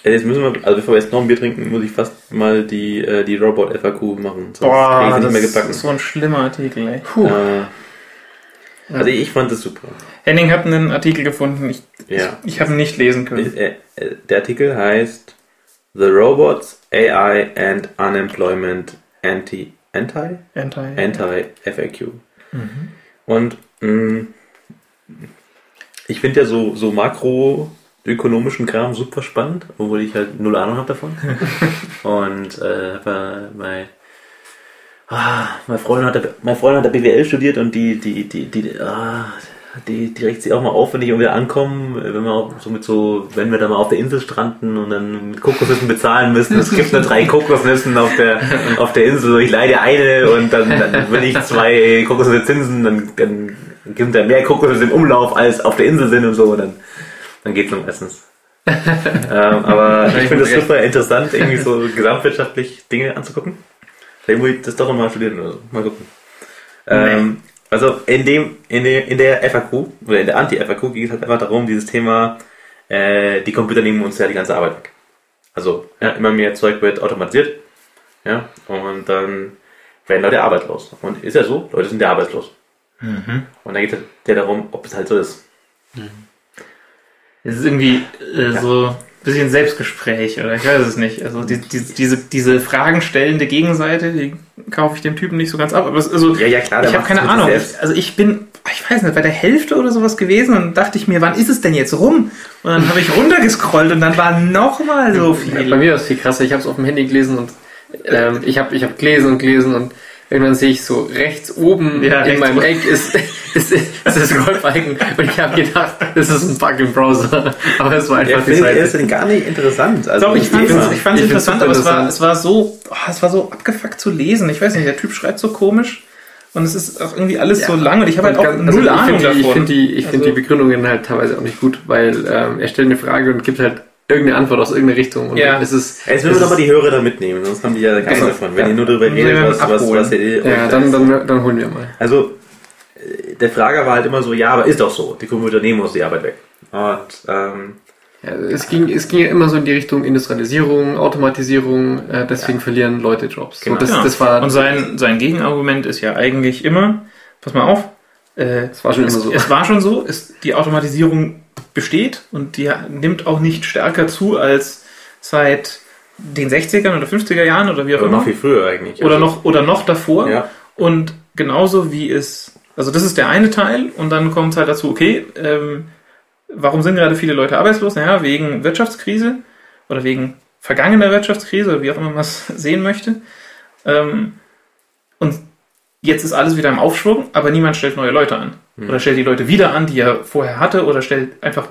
jetzt müssen wir, also bevor wir jetzt noch ein Bier trinken, muss ich fast mal die, äh, die Robot FAQ machen. Sonst Boah, ich das nicht mehr gebacken. ist so ein schlimmer Artikel, ey. Äh, also ich fand das super. Henning hat einen Artikel gefunden. Ich, Ja. ich habe ihn nicht lesen können. Äh, äh, Der Artikel heißt The Robots, AI and Unemployment Anti Anti Anti. Anti FAQ. Und mh, ich finde ja so, so makroökonomischen Kram super spannend, obwohl ich halt null Ahnung habe davon. Und äh, bei, bei ah, mein Freund hat der, mein Freund hat der BWL studiert und die die die die ah, die, die regt sich auch mal auf, wenn ich irgendwie ankomme, wenn wir auch so mit so, wenn wir da mal auf der Insel stranden und dann mit Kokosnüssen bezahlen müssen. Es gibt nur drei Kokosnüssen auf der, auf der Insel. Ich leide eine und dann, dann will ich zwei Kokosnüsse Zinsen, dann, dann gibt da mehr Kokosnüsse im Umlauf als auf der Insel sind und so. Und dann, dann geht's nur meistens. ähm, aber ich finde es super interessant, irgendwie so gesamtwirtschaftlich Dinge anzugucken. Vielleicht muss ich das doch nochmal studieren oder so. Mal gucken. Ähm, also in dem, in der, in der FAQ, oder in der Anti-FAQ geht es halt einfach darum, dieses Thema, äh, die Computer nehmen uns ja die ganze Arbeit weg. Also, ja, immer mehr Zeug wird automatisiert, ja, und dann werden Leute arbeitslos. Und ist ja so, Leute sind ja arbeitslos. Und dann geht es halt ja darum, ob es halt so ist. Es ist irgendwie äh, so ein bisschen Selbstgespräch oder ich weiß es nicht. Also die, die, diese, diese fragenstellende Gegenseite, die kaufe ich dem Typen nicht so ganz ab. Aber es, also, Ja, ja, klar, ich habe keine Ahnung. Ich, also ich bin, ich weiß nicht, bei der Hälfte oder sowas gewesen und dachte ich mir, wann ist es denn jetzt rum? Und dann habe ich runtergescrollt und dann war noch mal so Bei viel. mir war es viel krasser. Ich habe es auf dem Handy gelesen und ähm, ich habe ich hab gelesen und gelesen und irgendwann sehe ich so rechts oben Ja, in rechts meinem oben. Eck ist, ist, ist das Golf-Icon und ich habe gedacht, das ist ein Bug im Browser. Aber es war Der einfach die finde ich Seite. ist gar nicht interessant. Also Doch, ich fand es ich fand's Ich interessant, aber es war, interessant. es war so, oh, es war so abgefuckt zu lesen. Ich weiß nicht, der Typ schreibt so komisch und es ist auch irgendwie alles so lang und ich habe halt auch ganz- also null ich Ahnung find die, Ich davon. finde die, ich find Also- die Begründungen halt teilweise auch nicht gut, weil ähm, er stellt eine Frage und gibt halt irgendeine Antwort aus irgendeiner Richtung. Und Ja. es ist, Jetzt müssen es wir doch mal die Hörer da mitnehmen, sonst haben die ja gar nichts Genau. davon. Wenn Ja. ihr nur darüber redet, was, was, was ihr ja, dann, dann, dann holen wir mal. Also, äh, der Frager war halt immer so, ja, aber ist doch so. Die Computer nehmen uns die Arbeit weg. Und, ähm, Ja, es ging, es ging ja immer so in die Richtung Industrialisierung, Automatisierung, äh, deswegen verlieren Leute Jobs. Genau. So, das, Ja. das war, und sein, sein Gegenargument ist ja eigentlich immer, pass mal auf, äh, das war schon es, immer so. es war schon so, es, die Automatisierung besteht und die nimmt auch nicht stärker zu als seit den 60ern oder 50er Jahren oder wie auch oder immer. noch viel früher eigentlich. oder Also, noch oder noch davor. Ja. Und genauso wie es, also das ist der eine Teil und dann kommt halt dazu, okay, ähm, warum sind gerade viele Leute arbeitslos? Naja, wegen Wirtschaftskrise oder wegen vergangene Wirtschaftskrise oder wie auch immer man es sehen möchte. Ähm, und jetzt ist alles wieder im Aufschwung, aber niemand stellt neue Leute an. Hm. Oder stellt die Leute wieder an, die er vorher hatte, oder stellt einfach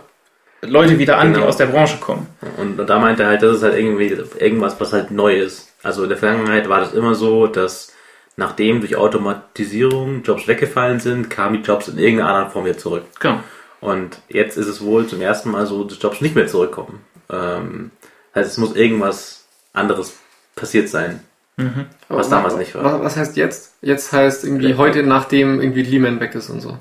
Leute wieder an, die Genau. aus der Branche kommen. Und, und da meinte er halt, das ist halt irgendwie irgendwas, was halt neu ist. Also in der Vergangenheit war das immer so, dass nachdem durch Automatisierung Jobs weggefallen sind, kamen die Jobs in irgendeiner anderen Form wieder zurück. Genau. Und jetzt ist es wohl zum ersten Mal so, dass Jobs nicht mehr zurückkommen. Ähm, heißt, es muss irgendwas anderes passiert sein. Was damals nicht war. Was, was heißt jetzt? Jetzt heißt irgendwie heute, nachdem irgendwie Lehman weg ist und so.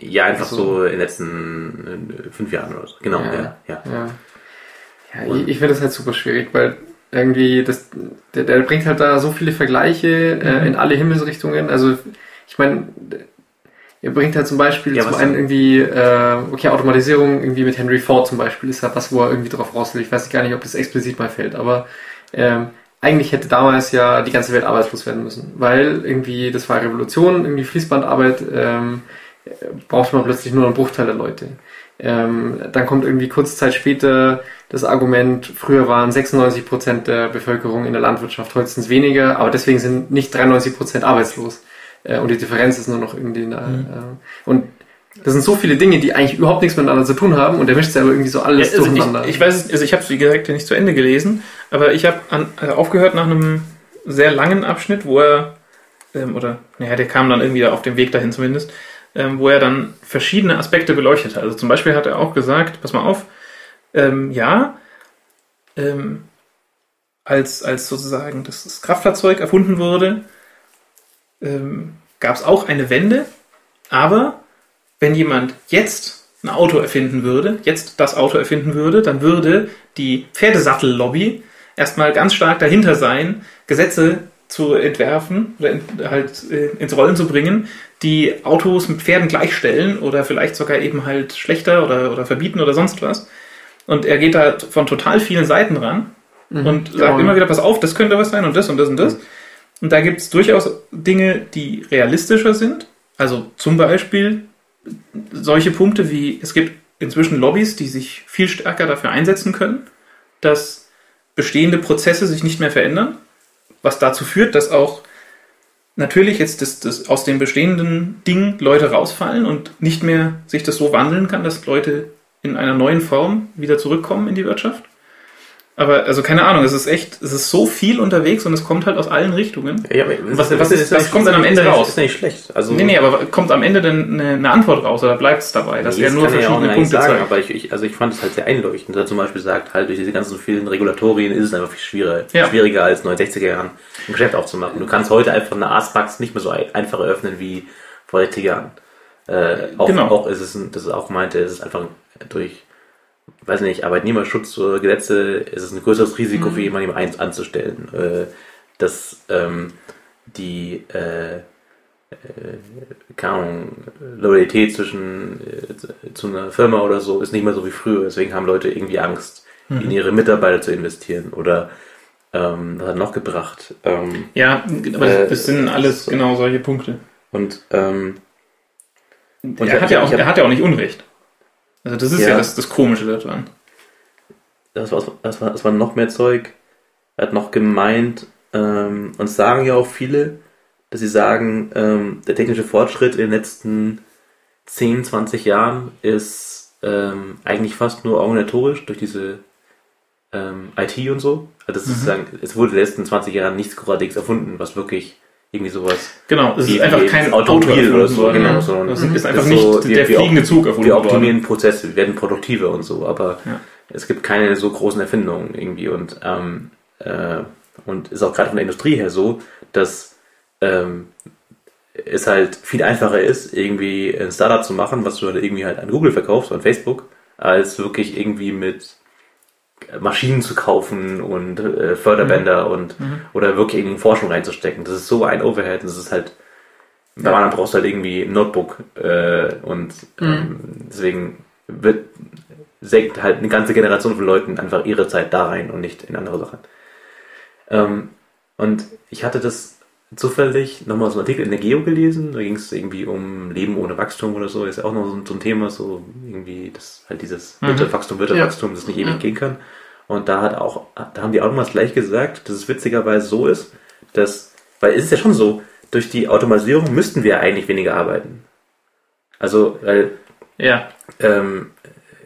Ja, einfach Ach so. so in den letzten äh, fünf Jahren oder so. Genau, Ja. ja. ja, Ja, ich, ich finde das halt super schwierig, weil irgendwie das, der, der bringt halt da so viele Vergleiche Mhm. äh, in alle Himmelsrichtungen. Also ich meine, er bringt halt zum Beispiel Ja, zum einen irgendwie, äh, okay, Automatisierung irgendwie mit Henry Ford zum Beispiel ist halt was, wo er irgendwie drauf raus will. Ich weiß gar nicht, ob das explizit mal fällt, aber ähm, eigentlich hätte damals ja die ganze Welt arbeitslos werden müssen, weil irgendwie, das war Revolution, irgendwie Fließbandarbeit, ähm, brauchte man plötzlich nur einen Bruchteil der Leute. Ähm, dann kommt irgendwie kurze Zeit später das Argument, früher waren 96 Prozent der Bevölkerung in der Landwirtschaft, heute sind es weniger, aber deswegen sind nicht 93 Prozent arbeitslos. Äh, und die Differenz ist nur noch irgendwie der, äh, und das sind so viele Dinge, die eigentlich überhaupt nichts miteinander zu tun haben und der mischt sie aber irgendwie so alles Ja, also durcheinander. ich, ich weiß es, also ich habe es wie gesagt nicht zu Ende gelesen, aber ich habe äh, aufgehört nach einem sehr langen Abschnitt, wo er, ähm, oder, naja, der kam dann irgendwie auf dem Weg dahin zumindest, ähm, wo er dann verschiedene Aspekte beleuchtet hat. Also zum Beispiel hat er auch gesagt, pass mal auf, ähm, ja, ähm, als, als sozusagen das, Kraftfahrzeug erfunden wurde, ähm, gab es auch eine Wende, aber wenn jemand jetzt ein Auto erfinden würde, jetzt das Auto erfinden würde, dann würde die Pferdesattellobby erstmal ganz stark dahinter sein, Gesetze zu entwerfen oder in, halt äh, ins Rollen zu bringen, die Autos mit Pferden gleichstellen oder vielleicht sogar eben halt schlechter oder, oder verbieten oder sonst was. Und er geht da von total vielen Seiten ran und sagt Ja. immer wieder, pass auf, das könnte was sein und das und das und das. Und da gibt es durchaus Dinge, die realistischer sind. Also zum Beispiel solche Punkte wie, es gibt inzwischen Lobbys, die sich viel stärker dafür einsetzen können, dass bestehende Prozesse sich nicht mehr verändern, was dazu führt, dass auch natürlich jetzt das, das aus dem bestehenden Ding Leute rausfallen und nicht mehr sich das so wandeln kann, dass Leute in einer neuen Form wieder zurückkommen in die Wirtschaft. Aber also keine Ahnung, es ist echt, es ist so viel unterwegs und es kommt halt aus allen Richtungen. Ja, aber Was- was ist- was kommt dann am Ende ja raus? Ist ja nicht schlecht. Also, Nee, nee, aber kommt am Ende denn eine, eine Antwort raus oder bleibt es dabei, dass Nee, er nur ja verschiedene gar Punkte sagen, zeigt? aber ich, ich, also ich fand es halt sehr einleuchtend. Er zum Beispiel sagt, halt durch diese ganzen vielen Regulatorien ist es einfach viel schwieriger, Ja. schwieriger als in den 60er Jahren ein Geschäft aufzumachen. Du kannst heute einfach eine Arztpraxis nicht mehr so ein- einfach eröffnen wie vor 60 Jahren. Äh, auch, Genau. auch ist es, ein, das ist auch meinte, es ist einfach durch, weiß nicht, Arbeitnehmerschutz oder Gesetze, ist es ein größeres Risiko für jemanden eins anzustellen. Äh, dass ähm, die äh, äh, keine Ahnung, Loyalität zwischen äh, zu- einer Firma oder so ist nicht mehr so wie früher. Deswegen haben Leute irgendwie Angst, in ihre Mitarbeiter zu investieren. Oder ähm, was hat noch gebracht? Ähm, Ja, aber Äh, das sind alles so. genau solche Punkte. und ähm, Und er, hat ja auch, hab- er hat ja auch nicht Unrecht. Also das ist ja, Ja. das, das Komische daran. das war, das, war, das war noch mehr Zeug. Er hat noch gemeint, ähm, und es sagen ja auch viele, dass sie sagen, ähm, der technische Fortschritt in den letzten 10, 20 Jahren ist ähm, eigentlich fast nur organisatorisch durch diese ähm, IT und so. Also das ist sozusagen, es wurde in den letzten 20 Jahren nichts Großartiges erfunden, was wirklich irgendwie sowas Genau, es ist einfach kein Automobil oder so, worden. genau, sondern das mhm. ist einfach nicht so, der wir- fliegende Zug erfunden wir worden. optimieren Prozesse, wir werden produktiver und so, aber Ja. es gibt keine so großen Erfindungen irgendwie und ähm, äh, und ist auch gerade von der Industrie her so, dass ähm, es halt viel einfacher ist, irgendwie ein Startup zu machen, was du halt irgendwie halt an Google verkaufst, an Facebook, als wirklich irgendwie mit Maschinen zu kaufen und äh, Förderbänder Mhm. und oder wirklich irgendwie in Forschung reinzustecken. Das ist so ein Overhead, das ist halt bei anderen brauchst du halt irgendwie ein Notebook äh, und ähm, deswegen wird senkt halt eine ganze Generation von Leuten einfach ihre Zeit da rein und nicht in andere Sachen. Ähm, und ich hatte das zufällig nochmal so einen Artikel in der Geo gelesen, da ging es irgendwie um Leben ohne Wachstum oder so, ist ja auch noch so, ein- so ein Thema, so irgendwie, das halt dieses Mhm. Wirtschaftswachstum, Wirtschaftswachstum, das nicht ewig Ja. gehen kann. Und da hat auch, da haben die Automas gleich gesagt, dass es witzigerweise so ist, dass, weil es ist ja schon so, durch die Automatisierung müssten wir eigentlich weniger arbeiten. Also, weil, Ja. ähm,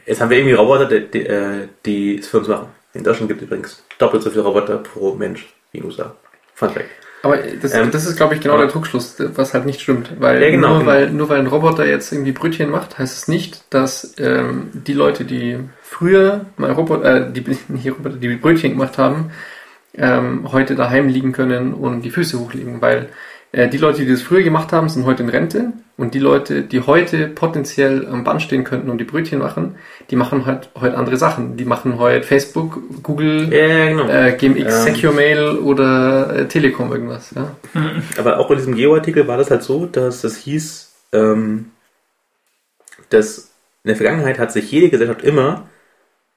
jetzt haben wir irgendwie Roboter, die, die, äh, die es für uns machen. In Deutschland gibt es übrigens doppelt so viele Roboter pro Mensch wie in den USA. Fun fact. Aber das, Ähm, das ist, glaube ich, genau der Trugschluss, was halt nicht stimmt. Weil, Ja, genau, nur, genau. weil nur weil ein Roboter jetzt irgendwie Brötchen macht, heißt es nicht, dass ähm, die Leute, die früher mal Roboter, äh, die, nicht Roboter, die Brötchen gemacht haben, ähm, heute daheim liegen können und die Füße hochlegen. Weil die Leute, die das früher gemacht haben, sind heute in Rente und die Leute, die heute potenziell am Band stehen könnten und die Brötchen machen, die machen halt heute andere Sachen. Die machen heute Facebook, Google, Ja, genau. äh, GMX, Ähm. Secure Mail oder äh, Telekom irgendwas. Ja? Aber auch in diesem Geo-Artikel war das halt so, dass es hieß, ähm, dass in der Vergangenheit hat sich jede Gesellschaft immer,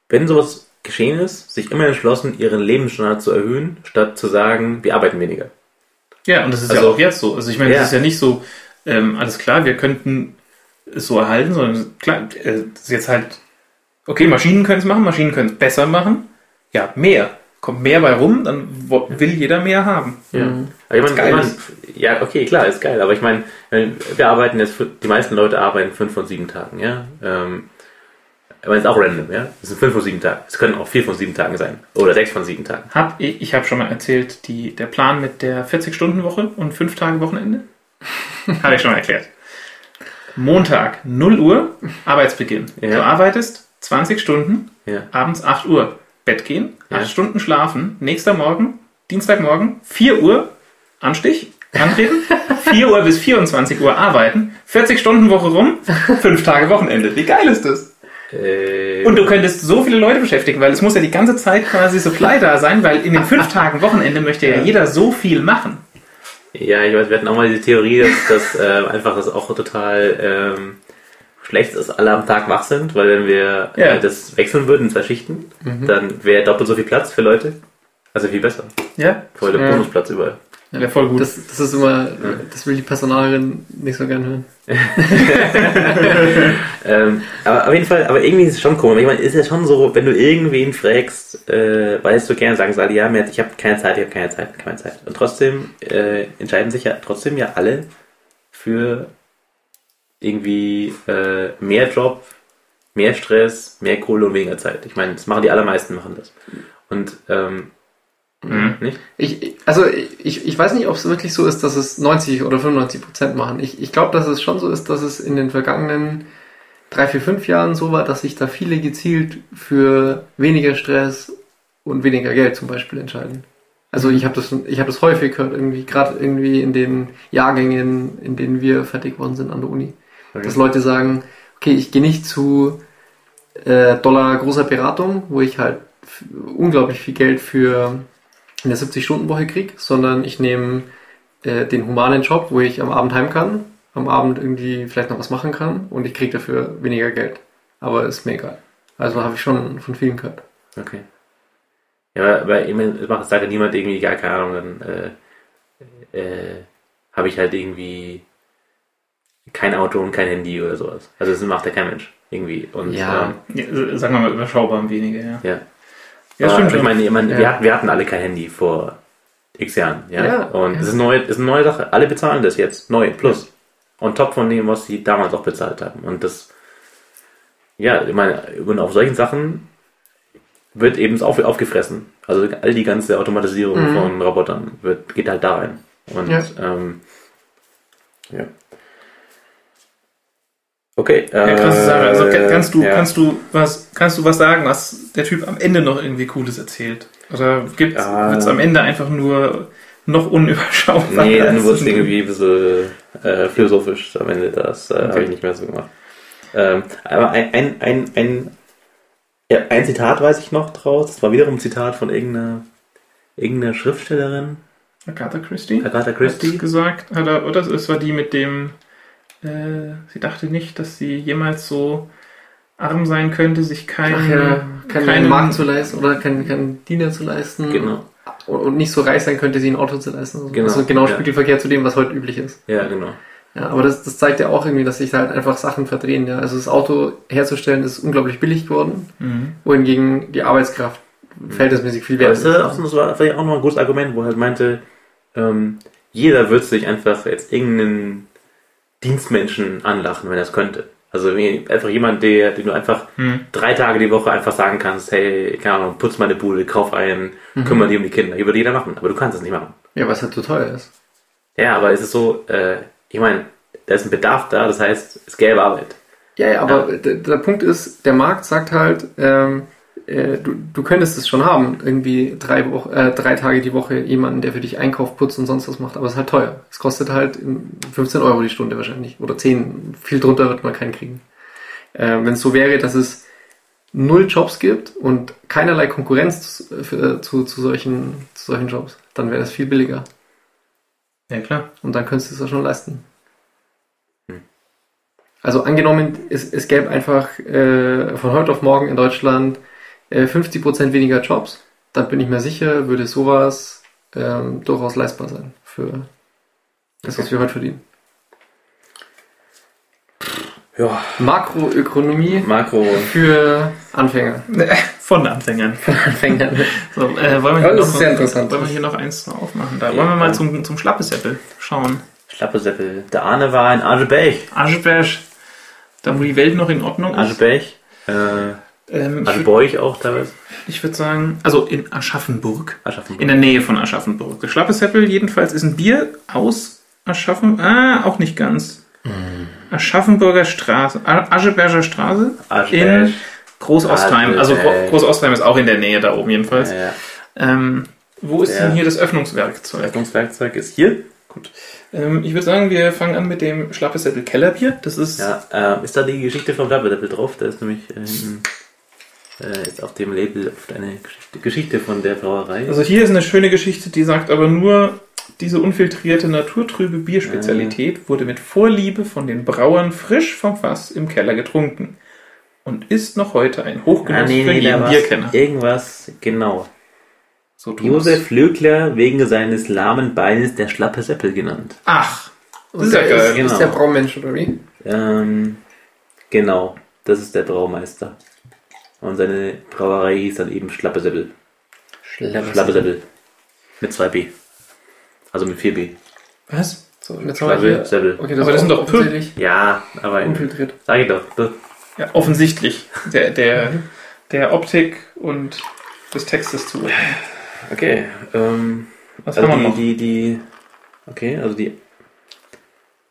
wenn sowas geschehen ist, sich immer entschlossen, ihren Lebensstandard zu erhöhen, statt zu sagen, wir arbeiten weniger. Ja, und das ist Also- ja auch jetzt so. Also ich meine, Ja. das ist ja nicht so, ähm, alles klar, wir könnten es so erhalten, sondern klar, äh, das ist jetzt halt, okay, Maschinen können es machen, Maschinen können es besser machen. Ja, mehr. Kommt mehr bei rum, dann will jeder mehr haben. Ja. Mhm. Aber ich meine, geil ich meine, ja, okay, klar, ist geil, aber ich meine, wir arbeiten jetzt, für- die meisten Leute arbeiten fünf von sieben Tagen, ja. Ähm, aber das ist auch random, ja. Es sind fünf von sieben Tagen. Es können auch vier von sieben Tagen sein. Oder sechs von sieben Tagen. Hab ich ich habe schon mal erzählt, die, der Plan mit der 40-Stunden-Woche und 5 Tage Wochenende. habe ich schon mal erklärt. Montag, 0 Uhr, Arbeitsbeginn. Ja. Du arbeitest 20 Stunden, Ja. abends 8 Uhr Bett gehen, 8 Ja. Stunden schlafen, nächster Morgen, Dienstagmorgen, 4 Uhr Anstich, antreten, 4 Uhr bis 24 Uhr arbeiten, 40 Stunden Woche rum, 5 Tage Wochenende. Wie geil ist das? Äh, Und du könntest so viele Leute beschäftigen, weil es muss ja die ganze Zeit quasi Supply da sein, weil in den 5 Tagen Wochenende möchte ja jeder so viel machen. Ja, ich weiß, wir hatten auch mal diese Theorie, dass das äh, einfach das auch total ähm, schlecht ist, dass alle am Tag wach sind, weil wenn wir Ja. äh, das wechseln würden in zwei Schichten, dann wäre doppelt so viel Platz für Leute. Also viel besser. Ja, Voll der Ja. Bonusplatz überall. Wäre voll gut. Das, das ist immer, das will die Personalerin nicht so gern hören. Ähm, aber auf jeden Fall, aber irgendwie ist es schon komisch. Ich meine, ist ja schon so, wenn du irgendwen fragst, äh, weißt du gerne, sagen sie alle, ja, ich habe keine Zeit, ich habe keine Zeit, keine Zeit. Und trotzdem äh, entscheiden sich ja trotzdem ja alle für irgendwie äh, mehr Job, mehr Stress, mehr Kohle und weniger Zeit. Ich meine, das machen die allermeisten, machen das. Und ähm, Mhm. nicht? Ich, also ich, ich weiß nicht, ob es wirklich so ist, dass es 90 oder 95 Prozent machen. Ich, ich glaube, dass es schon so ist, dass es in den vergangenen drei, vier, fünf Jahren so war, dass sich da viele gezielt für weniger Stress und weniger Geld zum Beispiel entscheiden. Also ich habe das, ich habe das häufig gehört, irgendwie gerade irgendwie in den Jahrgängen, in denen wir fertig worden sind an der Uni, Okay. dass Leute sagen, okay, ich gehe nicht zu äh, Dollar großer Beratung, wo ich halt unglaublich viel Geld für eine 70-Stunden-Woche krieg, sondern ich nehme äh, den humanen Job, wo ich am Abend heim kann, am Abend irgendwie vielleicht noch was machen kann und ich krieg dafür weniger Geld. Aber ist mir egal. Also habe ich schon von vielen gehört. Okay. Ja, aber meine, es macht, sagt ja niemand irgendwie, gar keine Ahnung, dann äh, äh, habe ich halt irgendwie kein Auto und kein Handy oder sowas. Also das macht ja kein Mensch irgendwie. Und, Ja. Ja, äh, sagen wir mal überschaubar weniger, ja. ähm, ja. Ja, stimmt Ich meine, ich meine wir, Ja. hatten, wir hatten alle kein Handy vor x Jahren. Ja. Ja, und ja. es ist, neu, ist eine neue Sache. Alle bezahlen das jetzt. Neu, plus. On top von dem, was sie damals auch bezahlt haben. Und das, ja, ich meine, und auf solchen Sachen wird eben auf, aufgefressen. Also all die ganze Automatisierung Mhm. von Robotern wird, geht halt da rein. Und Ja. ähm, ja. Okay. Ja, krasse Sache. Also äh, kannst du, ja. kannst du was, kannst du was sagen, was der Typ am Ende noch irgendwie Cooles erzählt? Oder gibt Ja. es am Ende einfach nur noch unüberschaubar? Nee, dann wurde es irgendwie ein bisschen äh, philosophisch am Ende. Das äh, habe Okay. ich nicht mehr so gemacht. Ähm, aber ein, ein, ein, ein, ja, ein Zitat weiß ich noch draus. Das war wiederum ein Zitat von irgendeiner, irgendeiner Schriftstellerin, Agatha Christie? Agatha Hat Christie. gesagt, hat er, oder es war die mit dem, äh, sie dachte nicht, dass sie jemals so arm sein könnte, sich keinen, ja, keinen keinen Markt zu leisten oder keinen, keinen Diener zu leisten. Genau. Und, nicht so reich sein könnte, sie ein Auto zu leisten. Also Genau, Also genau ja. Spiegelverkehr zu dem, was heute üblich ist. Ja, genau. Ja, aber das, das zeigt ja auch irgendwie, dass sich da halt einfach Sachen verdrehen. Ja. Also das Auto herzustellen ist unglaublich billig geworden, Mhm. wohingegen die Arbeitskraft verhältnismäßig viel Ja, wert das, ist auch, so- das war vielleicht auch noch ein gutes Argument, wo er halt meinte, ähm, jeder würde sich einfach jetzt irgendeinen Dienstmenschen anlachen, wenn er es könnte. Also einfach jemand, der, den du einfach Hm. drei Tage die Woche einfach sagen kannst, hey, keine Ahnung, putz meine Bude, kauf einen, kümmere dich um die Kinder. Die würde jeder machen, aber du kannst es nicht machen. Ja, was halt zu teuer ist. Ja, aber es ist so, äh, ich meine, da ist ein Bedarf da, das heißt, es gäbe Arbeit. Ja, ja, aber Der, der Punkt ist, der Markt sagt halt, ähm, äh, du, du könntest es schon haben, irgendwie drei, Woche, äh, drei Tage die Woche jemanden, der für dich einkauft, putzt und sonst was macht, aber es ist halt teuer. Es kostet halt ähm, 15 Euro die Stunde wahrscheinlich oder 10, viel drunter wird man keinen kriegen. Äh, Wenn es so wäre, dass es null Jobs gibt und keinerlei Konkurrenz zu, für, zu, zu, solchen, zu solchen Jobs, dann wäre das viel billiger. Ja, klar. Und dann könntest du es ja schon leisten. Also angenommen, es, es gäbe einfach äh, von heute auf morgen in Deutschland äh, 50% weniger Jobs, dann bin ich mir sicher, würde sowas ähm, durchaus leistbar sein für das, was wir heute verdienen. Ja, Makroökonomie Makro. für Anfänger. Von Anfängern. Anfänger. So, äh, wollen, wir das noch, ist sehr interessant. wollen wir hier noch eins aufmachen? Da Ja. wollen wir mal zum, zum Schlappesäppel schauen. Schlappesäppel. Der Arne war in Ascheberg. Ascheberg, da wo die Welt noch in Ordnung ist. Ascheberg. Äh, Ähm, würd- Ascheborg auch teilweise. ich würde sagen, also in Aschaffenburg. Aschaffenburg. In der Nähe von Aschaffenburg. Der Schlappesäppel jedenfalls ist ein Bier aus Aschaffen... Ah, auch nicht ganz. Aschaffenburger Straße. Ascheberger Straße Ascheberg. in Großostheim. Also. Großostheim ist auch in der Nähe da oben jedenfalls. Ja, ja. Ähm, wo ist Ja. denn hier das Öffnungswerkzeug? Leitungswerkzeug ist hier. Gut. Ähm, ich würde sagen, wir fangen an mit dem Schlappesäppel Kellerbier. Das ist Ja, äh, ist da die Geschichte vom Schlappesäppel drauf? Da ist nämlich äh, äh, ist auf dem Label oft eine Geschichte, Geschichte von der Brauerei. Also hier ist eine schöne Geschichte, die sagt aber nur, diese unfiltrierte naturtrübe Bierspezialität wurde mit Vorliebe von den Brauern frisch vom Fass im Keller getrunken und ist noch heute ein Hochgenuss für jeden da war's Bierkenner. Irgendwas, genau. So Josef Lögler wegen seines lahmen Beines der Schlappe Seppel genannt. Ach, Und ist ja geil, ist, genau. ist der Braumensch, oder wie? Ähm, genau, das ist der Braumeister. Und seine Brauerei hieß dann eben Schlappe Seppel. Schlappe Seppel. Mit 2b. Also mit 4b. was? So, jetzt haben wir hier. Okay, Aber das sind doch offensichtlich Ja, aber unfiltriert. sag ich doch. Das, Ja, offensichtlich. Der, der, der Optik und des Textes zu. okay. Ähm, Was also haben wir die, noch? die, die, okay, also die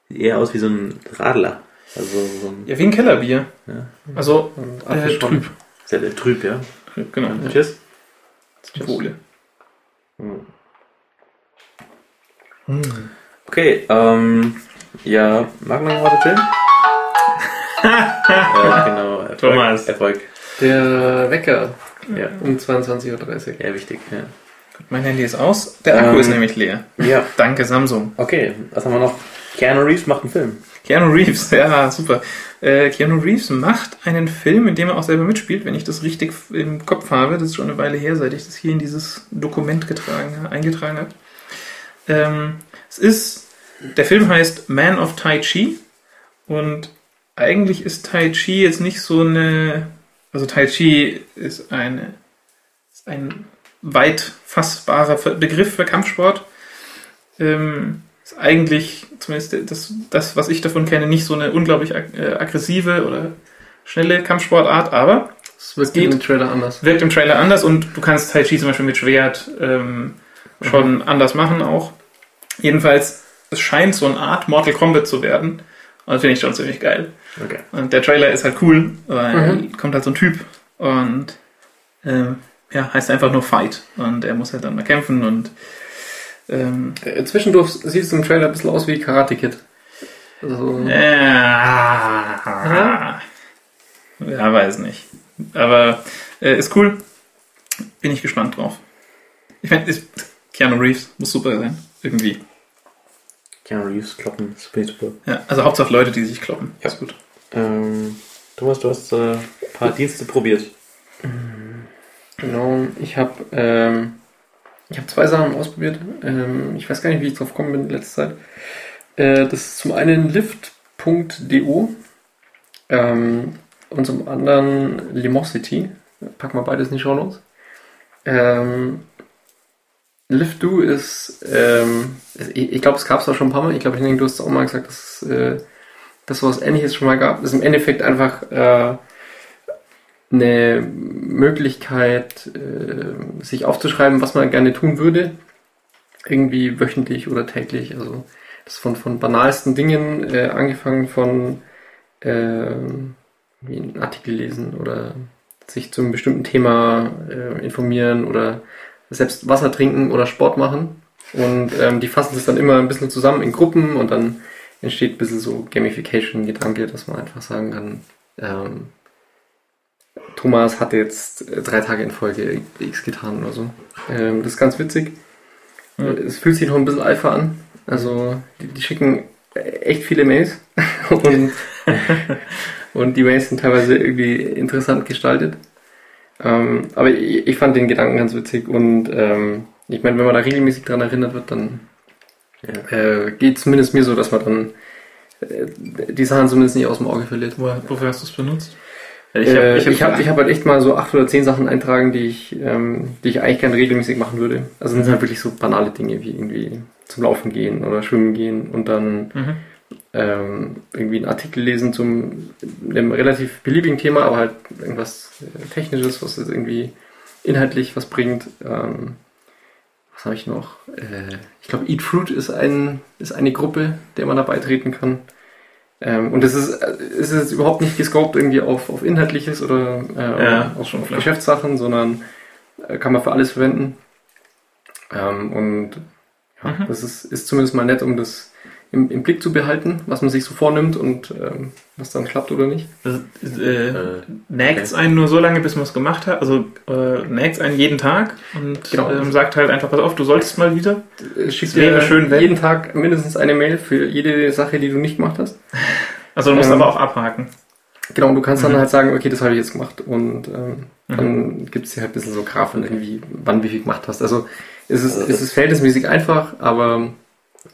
sieht eher aus wie so ein Radler. Also so ein Ja, wie ein Kellerbier. Ja. Also Und äh, trüb. Sehr trüb, ja. Trüb, Genau. Tschüss. Zum Wohle. Okay, ähm, ja, mag man noch was erzählen? ja, genau. Erfolg, Thomas. Erfolg. Der Wecker Ja, um 22.30 Uhr. ja, wichtig. Ja. Mein Handy ist aus. Der Akku Ähm. ist nämlich leer. ja, Danke, Samsung. okay, was haben wir noch? Keanu Reeves macht einen Film. Keanu Reeves, ja, super. Äh, Keanu Reeves macht einen Film, in dem er auch selber mitspielt, wenn ich das richtig im Kopf habe. Das ist schon eine Weile her, seit ich das hier in dieses Dokument getragen, eingetragen habe. Ähm, es ist, der Film heißt Man of Tai Chi und eigentlich ist Tai Chi jetzt nicht so eine, also Tai Chi ist eine, ist ein weit fassbarer Begriff für Kampfsport. Ähm, ist eigentlich, zumindest das, das, was ich davon kenne, nicht so eine unglaublich ag äh, aggressive oder schnelle Kampfsportart, aber Das wird geht. im Trailer anders. wirkt im Trailer anders und du kannst Tai Chi zum Beispiel mit Schwert ähm, schon anders machen auch. Jedenfalls, es scheint so eine Art Mortal Kombat zu werden. Und das finde ich schon ziemlich geil. Okay. Und der Trailer ist halt cool, weil Mhm. kommt halt so ein Typ und ähm, ja, heißt einfach nur Fight. Und er muss halt dann mal kämpfen und ähm, Äh, Zwischendurch sieht es im Trailer ein bisschen aus wie Karate Kid. Also, Ja, ja, weiß nicht. Aber äh, ist cool. Bin ich gespannt drauf. Ich meine, ist- Keanu Reeves muss super sein. Irgendwie. Keanu Reeves, Kloppen, super, super. Ja, also Hauptsache Leute, die sich kloppen. Ja. Ist gut. Ähm, Thomas, du hast äh, ein paar Dienste probiert. Genau, ich habe ähm, ich habe zwei Sachen ausprobiert. Ähm, ich weiß gar nicht, wie ich drauf gekommen bin in letzter Zeit. Äh, das ist zum einen lift.do ähm, und zum anderen Limosity. Pack mal beides in die Show Notes. Ähm, Lift Do ist, ähm, ich, ich glaube, es gab es auch schon ein paar Mal. Ich glaube, Henning, du hast auch mal gesagt, dass äh, dass sowas ähnliches schon mal gab. Ist im Endeffekt einfach äh, eine Möglichkeit, äh, sich aufzuschreiben, was man gerne tun würde. Irgendwie wöchentlich oder täglich. Also das von, von banalsten Dingen, äh, angefangen von äh, einen Artikel lesen oder sich zu einem bestimmten Thema äh, informieren oder selbst Wasser trinken oder Sport machen. Und ähm, die fassen das dann immer ein bisschen zusammen in Gruppen und dann entsteht ein bisschen so Gamification-Gedanke, dass man einfach sagen kann, ähm, Thomas hat jetzt äh, drei Tage in Folge X getan oder so. Ähm, das ist ganz witzig. Ja. Es fühlt sich noch ein bisschen Alpha an. Also die, die schicken echt viele Mails und, und die Mails sind teilweise irgendwie interessant gestaltet. Ähm, aber ich, ich, fand den Gedanken ganz witzig und ähm, ich meine, wenn man da regelmäßig dran erinnert wird, dann ja. äh, geht zumindest mir so, dass man dann äh, die Sachen zumindest nicht aus dem Auge verliert. Wo, wofür hast du es benutzt? Ich habe äh, ich hab, ich hab, halt echt mal so acht oder zehn Sachen eintragen, die ich, ähm, die ich eigentlich gerne regelmäßig machen würde. Also das sind halt wirklich so banale Dinge wie irgendwie zum Laufen gehen oder schwimmen gehen und dann mhm. ähm, irgendwie einen Artikel lesen zum einem relativ beliebigen Thema, aber halt irgendwas äh, Technisches, was jetzt irgendwie inhaltlich was bringt. Ähm, was habe ich noch? Äh, ich glaube, Eat Fruit ist, ein, ist eine Gruppe, der man da beitreten kann. Ähm, und es ist, es ist überhaupt nicht gescoped irgendwie auf, auf Inhaltliches oder äh, ja, auf, auf Geschäftssachen, sondern äh, kann man für alles verwenden. Ähm, und ja, mhm. das ist, ist zumindest mal nett, um das im, im Blick zu behalten, was man sich so vornimmt und ähm, was dann klappt oder nicht. Das, äh, äh, nägt es okay. einen nur so lange, bis man es gemacht hat? Also äh, nägt es einen jeden Tag und genau. ähm, sagt halt einfach, pass auf, du solltest mal wieder. Äh, Schickt dir schön, wenn. jeden Tag mindestens eine Mail für jede Sache, die du nicht gemacht hast. Also du musst ähm, aber auch abhaken. Genau, und du kannst mhm. dann halt sagen, okay, das habe ich jetzt gemacht und ähm, mhm. dann gibt es dir halt ein bisschen so Grafen, irgendwie, wann wie viel gemacht hast. Also es ist, also, es ist verhältnismäßig einfach, aber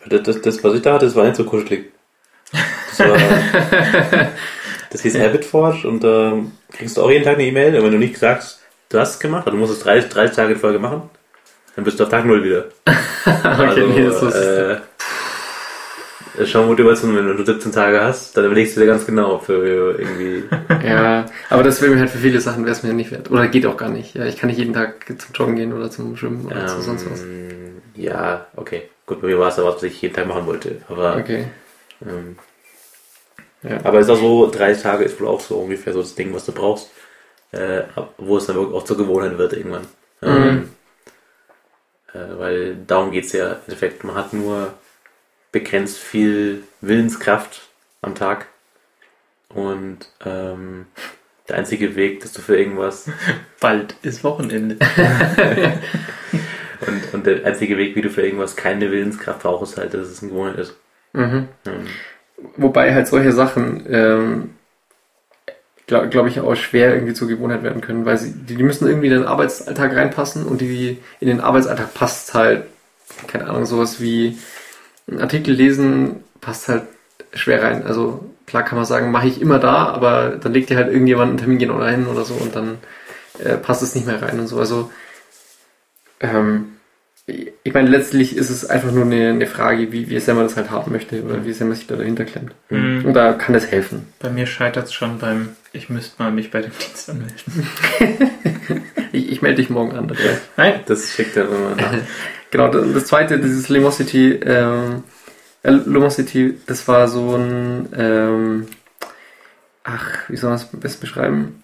das, das, das, was ich da hatte, das war nicht so kuschelig. Das, war, das hieß Habitforge und da äh, kriegst du auch jeden Tag eine E-Mail, und wenn du nicht sagst, du hast es gemacht, also du musst es 30, 30 Tage in Folge machen, dann bist du auf Tag 0 wieder. okay, also, nee, das äh, ist schon Motivation, wenn du 17 Tage hast, dann überlegst du dir ganz genau für irgendwie. ja, aber das wäre mir halt für viele Sachen wäre es mir nicht wert. Oder geht auch gar nicht. Ja, ich kann nicht jeden Tag zum Joggen gehen oder zum Schwimmen oder ähm, zu sonst was. Ja, okay. Gut, bei mir war es aber, was ich jeden Tag machen wollte. Aber, okay. Ähm, ja. aber ist auch so, 30 Tage ist wohl auch so ungefähr so das Ding, was du brauchst, äh, wo es dann wirklich auch zur Gewohnheit wird irgendwann. Mhm. Ähm, äh, weil darum geht es ja im Endeffekt. Man hat nur begrenzt viel Willenskraft am Tag. Und ähm, der einzige Weg, dass du für irgendwas. Bald ist Wochenende. Und, und der einzige Weg, wie du für irgendwas keine Willenskraft brauchst, ist halt, dass es ein Gewohnheit ist. Mhm. Ähm. Wobei halt solche Sachen, ähm, glaube glaub ich, auch schwer irgendwie zur Gewohnheit werden können, weil sie, die, die müssen irgendwie in den Arbeitsalltag reinpassen und die in den Arbeitsalltag passt halt, keine Ahnung, sowas wie ein Artikel lesen passt halt schwer rein. Also klar kann man sagen, mache ich immer da, aber dann legt dir halt irgendjemand einen Termin genau hin oder so und dann äh, passt es nicht mehr rein und so. Also ähm, ich meine, letztlich ist es einfach nur eine, eine Frage, wie, wie sehr man das halt haben möchte oder wie sehr man sich da dahinter klemmt. Mhm. Und da kann es helfen. Bei mir scheitert es schon beim, ich müsste mal mich bei dem Dienst anmelden. ich, ich melde dich morgen an. Dabei. Nein, das schickt er immer nach. genau, das, das zweite, dieses Lumosity, ähm, äh, Lumosity, das war so ein, ähm, ach, wie soll man das am besten beschreiben?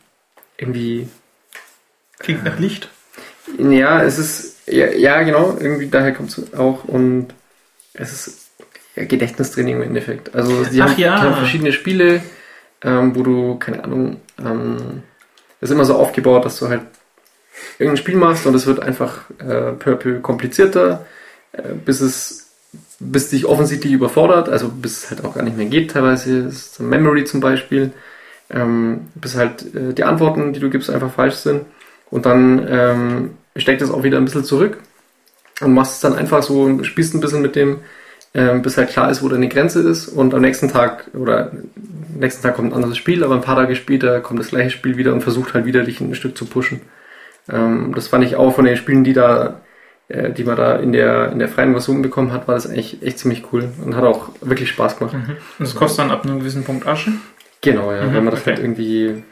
Irgendwie. Klingt nach Licht. Ja, es ist ja, ja, genau, irgendwie daher kommt es auch und es ist Gedächtnistraining im Endeffekt. Also sie haben, ja. haben, verschiedene Spiele, ähm, wo du, keine Ahnung, ähm, ist immer so aufgebaut, dass du halt irgendein Spiel machst und es wird einfach äh, peu peu komplizierter, äh, bis es bis dich offensichtlich überfordert, also bis es halt auch gar nicht mehr geht teilweise, ist Memory zum Beispiel, ähm, bis halt äh, die Antworten, die du gibst, einfach falsch sind und dann ähm, steckt es auch wieder ein bisschen zurück und machst es dann einfach so, spielst ein bisschen mit dem, ähm, bis halt klar ist, wo deine Grenze ist und am nächsten Tag oder nächsten Tag kommt ein anderes Spiel, aber ein paar Tage später kommt das gleiche Spiel wieder und versucht halt wieder dich ein Stück zu pushen. Ähm, das fand ich auch von den Spielen, die da, äh, die man da in der, in der freien Version bekommen hat, war das eigentlich echt ziemlich cool und hat auch wirklich Spaß gemacht. Und das kostet dann ab einem gewissen Punkt Asche. Genau, ja. Mhm, wenn man das okay. halt irgendwie, äh,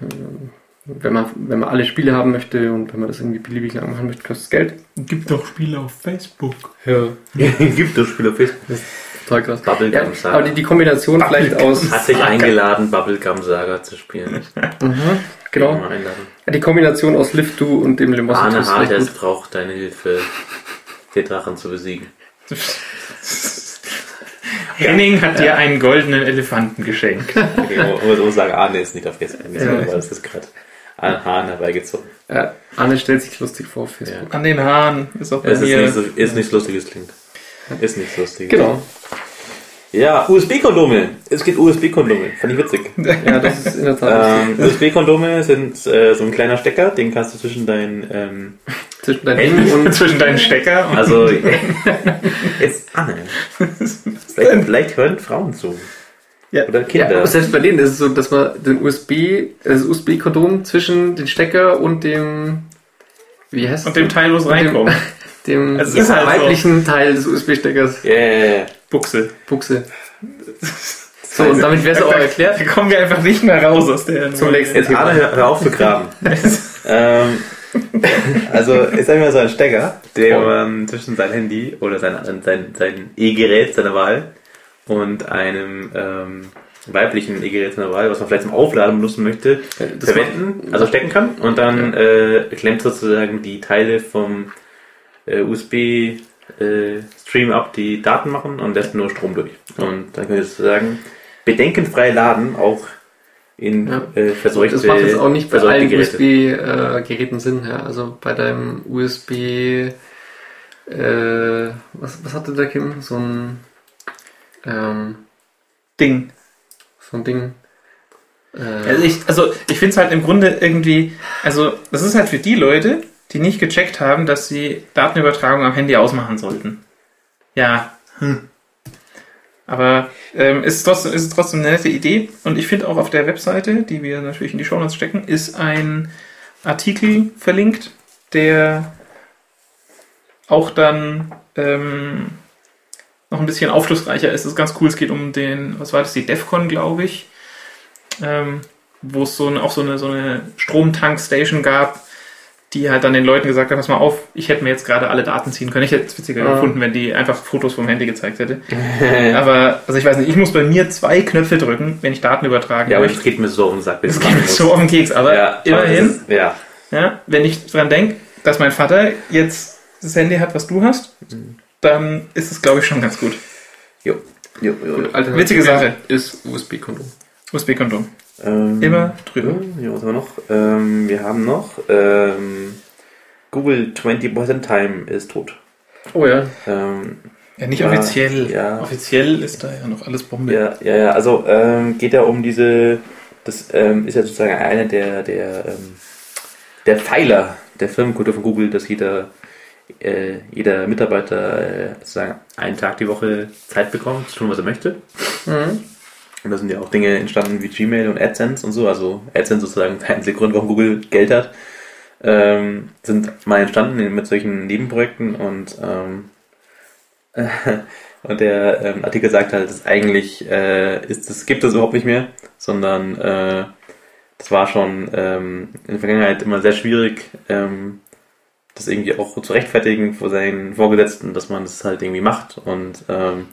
wenn man, wenn man alle Spiele haben möchte und wenn man das irgendwie beliebig lang machen möchte, kostet es Geld. Gibt doch Spiele auf Facebook. Ja. Gibt es Spiel auf Facebook. Total krass. Bubblegum Ja, Saga. aber die, die Kombination vielleicht aus, Hat sich eingeladen, Bubblegum Saga zu spielen. mhm, genau, einladen. die Kombination aus Lift Du und dem Limos Arne ist gut. braucht deine Hilfe, den Drachen zu besiegen. Henning hat dir einen goldenen Elefanten geschenkt. Okay, man muss sagen, Arne ist nicht auf Facebook, Ja. aber das ist gerade an Hahn herbeigezogen. Ja, Arne stellt sich lustig vor auf Facebook. An den Haaren ist auch bei Es ist mir. nicht, so, ist nichts Lustiges klingt. Ist nichts Lustiges. Genau. Ja, USB-Kondome. Es gibt USB-Kondome. Fand ich witzig. Ja, das ist in der Tat Ähm, USB-Kondome sind äh, so ein kleiner Stecker, den kannst du zwischen deinen, ähm, zwischen deinen Händen und zwischen deinen Stecker und also jetzt Anne. Vielleicht, vielleicht hören Frauen zu. Ja. Oder ja, Kinder. aber selbst bei denen ist es so, dass man den USB, das USB-Kondom zwischen den Stecker und dem, wie heißt und dem Teil, wo es reinkommt. dem Also es ist halt so. weiblichen Teil des USB-Steckers Yeah. Buchse. Buchse. So, und damit wäre es auch erklärt. Da kommen wir einfach nicht mehr raus aus der Zum nächsten Jetzt Arne, hör, hör auf zu graben. ähm, also ist einfach so ein Stecker, den man zwischen sein Handy oder sein, sein, sein E-Gerät seiner Wahl und einem ähm, weiblichen E-Gerät Wahl, was man vielleicht zum Aufladen benutzen möchte, Das verwenden, also stecken kann und dann äh, klemmt sozusagen die Teile vom äh, USB äh, Stream ab, die Daten machen und lässt nur Strom durch. Und dann könnt ihr sozusagen bedenkenfrei laden, auch in Ja. äh, verseuchte Das macht jetzt auch nicht bei allen Geräte. USB-Geräten Sinn. Ja. Also bei deinem USB, äh, was, was hatte der Kim? So ein, ähm, Ding. so ein Ding. Äh, Also ich, also ich finde es halt im Grunde irgendwie, also das ist halt für die Leute, die nicht gecheckt haben, dass sie Datenübertragung am Handy ausmachen sollten. Ja. Hm. Aber ähm, ist, trotzdem, ist trotzdem eine nette Idee. Und ich finde auch auf der Webseite, die wir natürlich in die Shownotes stecken, ist ein Artikel verlinkt, der auch dann ähm, noch ein bisschen aufschlussreicher ist. Das ist ganz cool. Es geht um den, was war das, die DEFCON, glaube ich ähm, wo es so eine, auch so eine, so eine Stromtankstation gab, die halt dann den Leuten gesagt hat, pass mal auf, ich hätte mir jetzt gerade alle Daten ziehen können. Ich hätte es witziger Ja. gefunden, wenn die einfach Fotos vom Handy gezeigt hätte. aber, also ich weiß nicht, ich muss bei mir zwei Knöpfe drücken, wenn ich Daten übertragen Ja, aber ich möchte. geht mir so um den Sack. Das geht mir so auf den Keks, aber ja, immerhin, Ist, ja. ja, wenn ich dran denke, dass mein Vater jetzt das Handy hat, was du hast, dann ist es, glaube ich, schon ganz gut. Jo. Jo, jo. Alternative Witzige Sache. Ist USB-Kondom. USB-Kondom. Ähm, Immer drüber. Ja, was haben wir noch? Ähm, wir haben noch ähm, Google 20% Time ist tot. Oh ja. Ähm, Ja, nicht Ja, offiziell. ja. Offiziell ist da ja noch alles Bombe. ja, ja, ja, also ähm, geht ja um diese, das ähm, ist ja sozusagen einer der, der, ähm, der Pfeiler der Firmenkultur von Google, dass jeder, äh, jeder Mitarbeiter äh, sozusagen einen Tag die Woche Zeit bekommt, zu tun, was er möchte. Mhm. Und da sind ja auch Dinge entstanden wie Gmail und AdSense und so. Also AdSense sozusagen der einzige Grund, warum Google Geld hat, ähm, sind mal entstanden mit solchen Nebenprojekten und ähm, und der ähm, Artikel sagt halt, dass eigentlich äh, ist das gibt es überhaupt nicht mehr, sondern äh, das war schon ähm, in der Vergangenheit immer sehr schwierig, ähm, das irgendwie auch zu rechtfertigen vor seinen Vorgesetzten, dass man das halt irgendwie macht und ähm,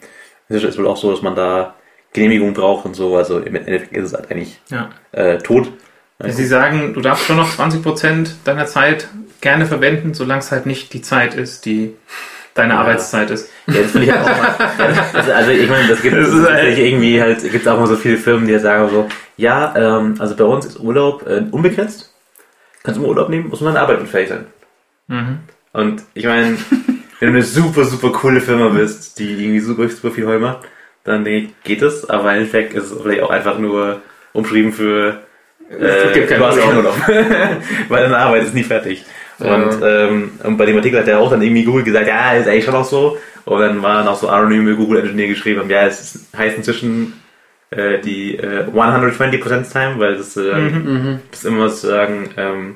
es ist wohl auch so, dass man da Genehmigung braucht und so. Also im Endeffekt ist es halt eigentlich Ja. äh, tot. Also Sie sagen, du darfst schon noch 20% deiner Zeit gerne verwenden, solange es halt nicht die Zeit ist, die deine Ja. Arbeitszeit ist. Ja, das finde ich auch mal. Also, also ich meine, das gibt es halt- irgendwie halt, gibt auch mal so viele Firmen, die halt sagen so, ja, ähm, also bei uns ist Urlaub äh, unbegrenzt. Kannst du immer Urlaub nehmen, muss man dann arbeitsunfähig sein. Mhm. Und ich meine, wenn du eine super, super coole Firma bist, die irgendwie super, super viel Heu macht, dann denke ich, geht es, aber im Endeffekt ist es vielleicht auch einfach nur umschrieben für äh, gibt keinen du hast Urlaub. keinen Urlaub. Weil deine Arbeit ist nie fertig. Und, ähm, und bei dem Artikel hat er auch dann irgendwie Google gesagt, ja, ist eigentlich schon auch so. Und dann waren auch so anonyme Google-Engineer geschrieben, haben, ja, es heißt inzwischen äh, die äh, 120% Time, weil das, äh, Mhm. Mhm. das ist immer sozusagen ähm,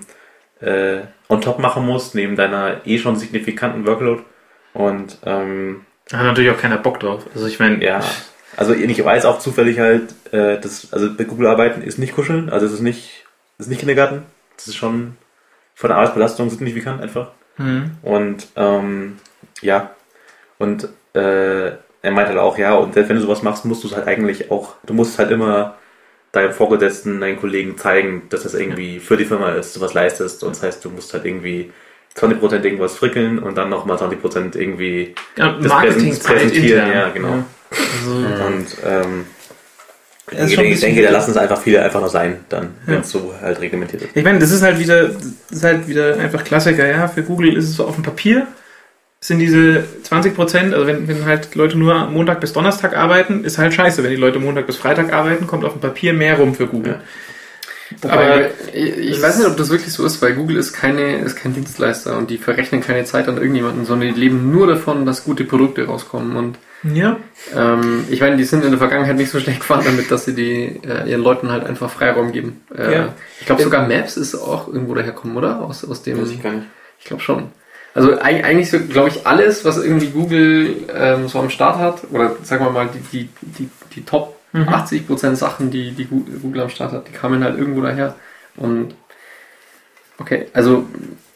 äh, on top machen musst, neben deiner eh schon signifikanten Workload. Und ähm, Da hat natürlich auch keiner Bock drauf. Also ich meine, ja, also ich weiß auch zufällig halt, äh, das, also bei Google arbeiten ist nicht kuscheln, also es ist nicht, es ist nicht Kindergarten, das ist schon von der Arbeitsbelastung signifikant einfach. Hm. Und ähm, ja, und äh, er meinte halt auch, ja, und selbst wenn du sowas machst, musst du es halt eigentlich auch, du musst halt immer deinem Vorgesetzten, deinen Kollegen zeigen, dass das irgendwie für die Firma ist, du was leistest. Und das heißt, du musst halt irgendwie 20% irgendwas frickeln und dann nochmal 20% irgendwie Ja, das Marketingzeit präsentieren, intern. ja, genau. Ja. Also, Und ähm, ich denke, ich denke, da lassen es einfach viele einfach noch sein, dann, wenn Ja. es so halt reglementiert ist. Ich meine, das ist halt wieder, das ist halt wieder einfach Klassiker, ja. Für Google ist es so auf dem Papier, sind diese 20 Prozent, also wenn, wenn halt Leute nur Montag bis Donnerstag arbeiten, ist halt scheiße. Wenn die Leute Montag bis Freitag arbeiten, kommt auf dem Papier mehr rum für Google. Wobei, Aber ich, ich weiß nicht, ob das wirklich so ist, weil Google ist keine, ist kein Dienstleister und die verrechnen keine Zeit an irgendjemanden, sondern die leben nur davon, dass gute Produkte rauskommen. Und Ja, ähm, ich meine, die sind in der Vergangenheit nicht so schlecht gefahren damit, dass sie die, äh, ihren Leuten halt einfach Freiraum geben. Äh, Ja. Ich glaube sogar Maps ist auch irgendwo daherkommen, oder? Aus, aus dem. Weiß ich gar nicht. Ich glaube schon. Also eig- eigentlich so, glaube ich, alles, was irgendwie Google ähm, so am Start hat, oder sagen wir mal, die, die, die, die Top Mhm. 80% Sachen, die, die Google am Start hat, die kamen halt irgendwo daher. Und okay, also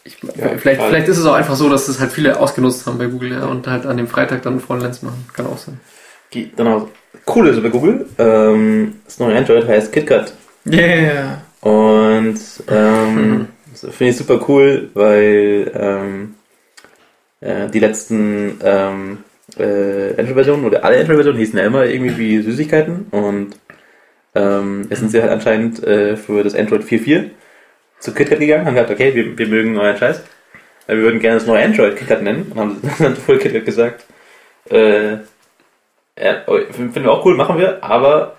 ich, Ja, vielleicht, vielleicht ist es auch einfach so, dass das halt viele ausgenutzt haben bei Google ja, und halt an dem Freitag dann Frontends machen. Kann auch sein. Genau. Cool ist bei Google, ähm, das neue Android heißt KitKat. yeah. Und ähm, das finde ich super cool, weil ähm, äh, die letzten ähm, äh, Android-Versionen oder alle Android-Versionen hießen ja immer irgendwie wie Süßigkeiten und ähm, jetzt sind sie halt anscheinend äh, für das Android 4.4 zu KitKat gegangen, haben gesagt, okay, wir, wir mögen euren Scheiß, äh, wir würden gerne das neue Android KitKat nennen und haben dann voll KitKat gesagt, äh, ja, oh, finden wir auch cool, machen wir, aber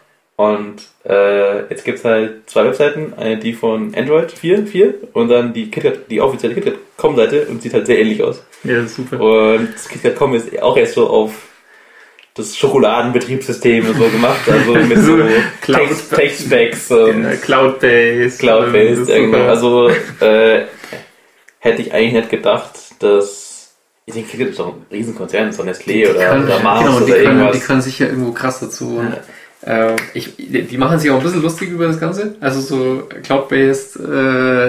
und äh, jetzt gibt's halt zwei Webseiten, eine die von Android 4, 4 und dann die KitKat, die offizielle KitKat.com-Seite und sieht halt sehr ähnlich aus. Ja, das ist super. Und KitKat.com ist auch erst so auf das Schokoladenbetriebssystem und so gemacht, also mit so So Text- Text-Specs und Ja, Cloud-based. Cloud-based, ja, super. Also äh, hätte ich eigentlich nicht gedacht, dass ich denke, KitKat ist doch ein Riesenkonzern, so Nestlé oder, kann, oder Mars genau, die oder können, irgendwas. die können sicher irgendwo krass dazu. Und, äh, ich, die machen sich auch ein bisschen lustig über das Ganze. Also so Cloud-based äh,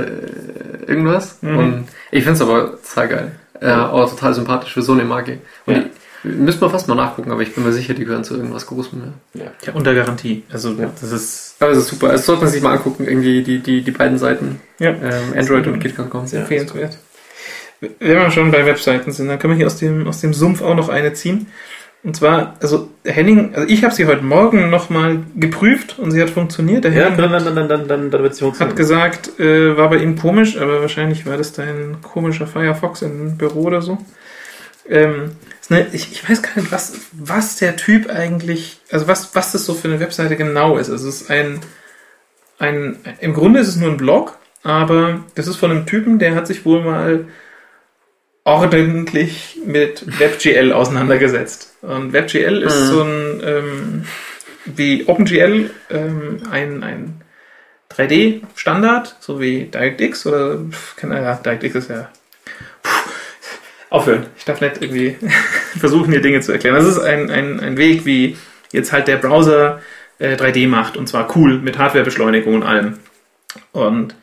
irgendwas. Mhm. Und ich finde es aber total geil. Äh, auch total sympathisch für so eine Marke. Und Ja. die, müssen wir fast mal nachgucken, aber ich bin mir sicher, die gehören zu irgendwas Großem. Ja. Ja, unter Garantie. Also, Ja. das ist Aber es ist super. Also sollte man sich mal angucken, irgendwie die, die, die beiden Seiten. ja, Ähm, Android und KitKat.com. sehr empfehlenswert. Wenn wir schon bei Webseiten sind, dann können wir hier aus dem, aus dem Sumpf auch noch eine ziehen. Und zwar, also Henning, also ich habe sie heute Morgen nochmal geprüft und sie hat funktioniert. Der Ja, Henning dann, dann, dann, dann, dann, dann wird hat funktionieren. gesagt, äh, war bei ihm komisch, aber wahrscheinlich war das dein komischer Firefox im Büro oder so. Ähm, eine, ich, ich weiß gar nicht, was, was der Typ eigentlich, also was, was das so für eine Webseite genau ist. Also es ist ein, ein, im Grunde ist es nur ein Blog, aber das ist von einem Typen, der hat sich wohl mal ordentlich mit WebGL auseinandergesetzt. Und WebGL ist Mhm. so ein, ähm, wie OpenGL, ähm, ein, ein 3D-Standard, so wie DirectX oder, Ahnung, ja, DirectX ist ja, Puh, aufhören. Ich darf nicht irgendwie versuchen, hier Dinge zu erklären. Das ist ein, ein, ein Weg, wie jetzt halt der Browser äh, 3D macht und zwar cool mit Hardwarebeschleunigung und allem. Und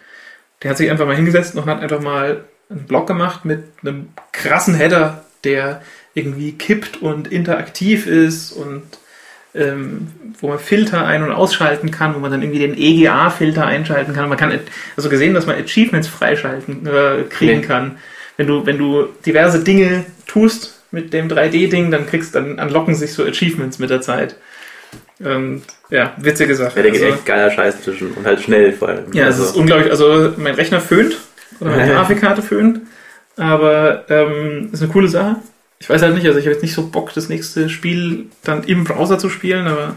der hat sich einfach mal hingesetzt und hat einfach mal einen Blog gemacht mit einem krassen Header, der irgendwie kippt und interaktiv ist und ähm, wo man Filter ein- und ausschalten kann, wo man dann irgendwie den EGA-Filter einschalten kann. Man kann also gesehen, dass man Achievements freischalten äh, kriegen Nee. kann. Wenn du, wenn du diverse Dinge tust mit dem 3D-Ding, dann kriegst dann unlocken sich so Achievements mit der Zeit. Und, ja, witzige Sache. Ja, der geht Also- echt geiler Scheiß zwischen und halt schnell vor allem. ja, es ist also, unglaublich. Also mein Rechner föhnt oder meine Grafikkarte föhnt, aber ähm, ist eine coole Sache. Ich weiß halt nicht, also ich habe jetzt nicht so Bock, das nächste Spiel dann im Browser zu spielen, aber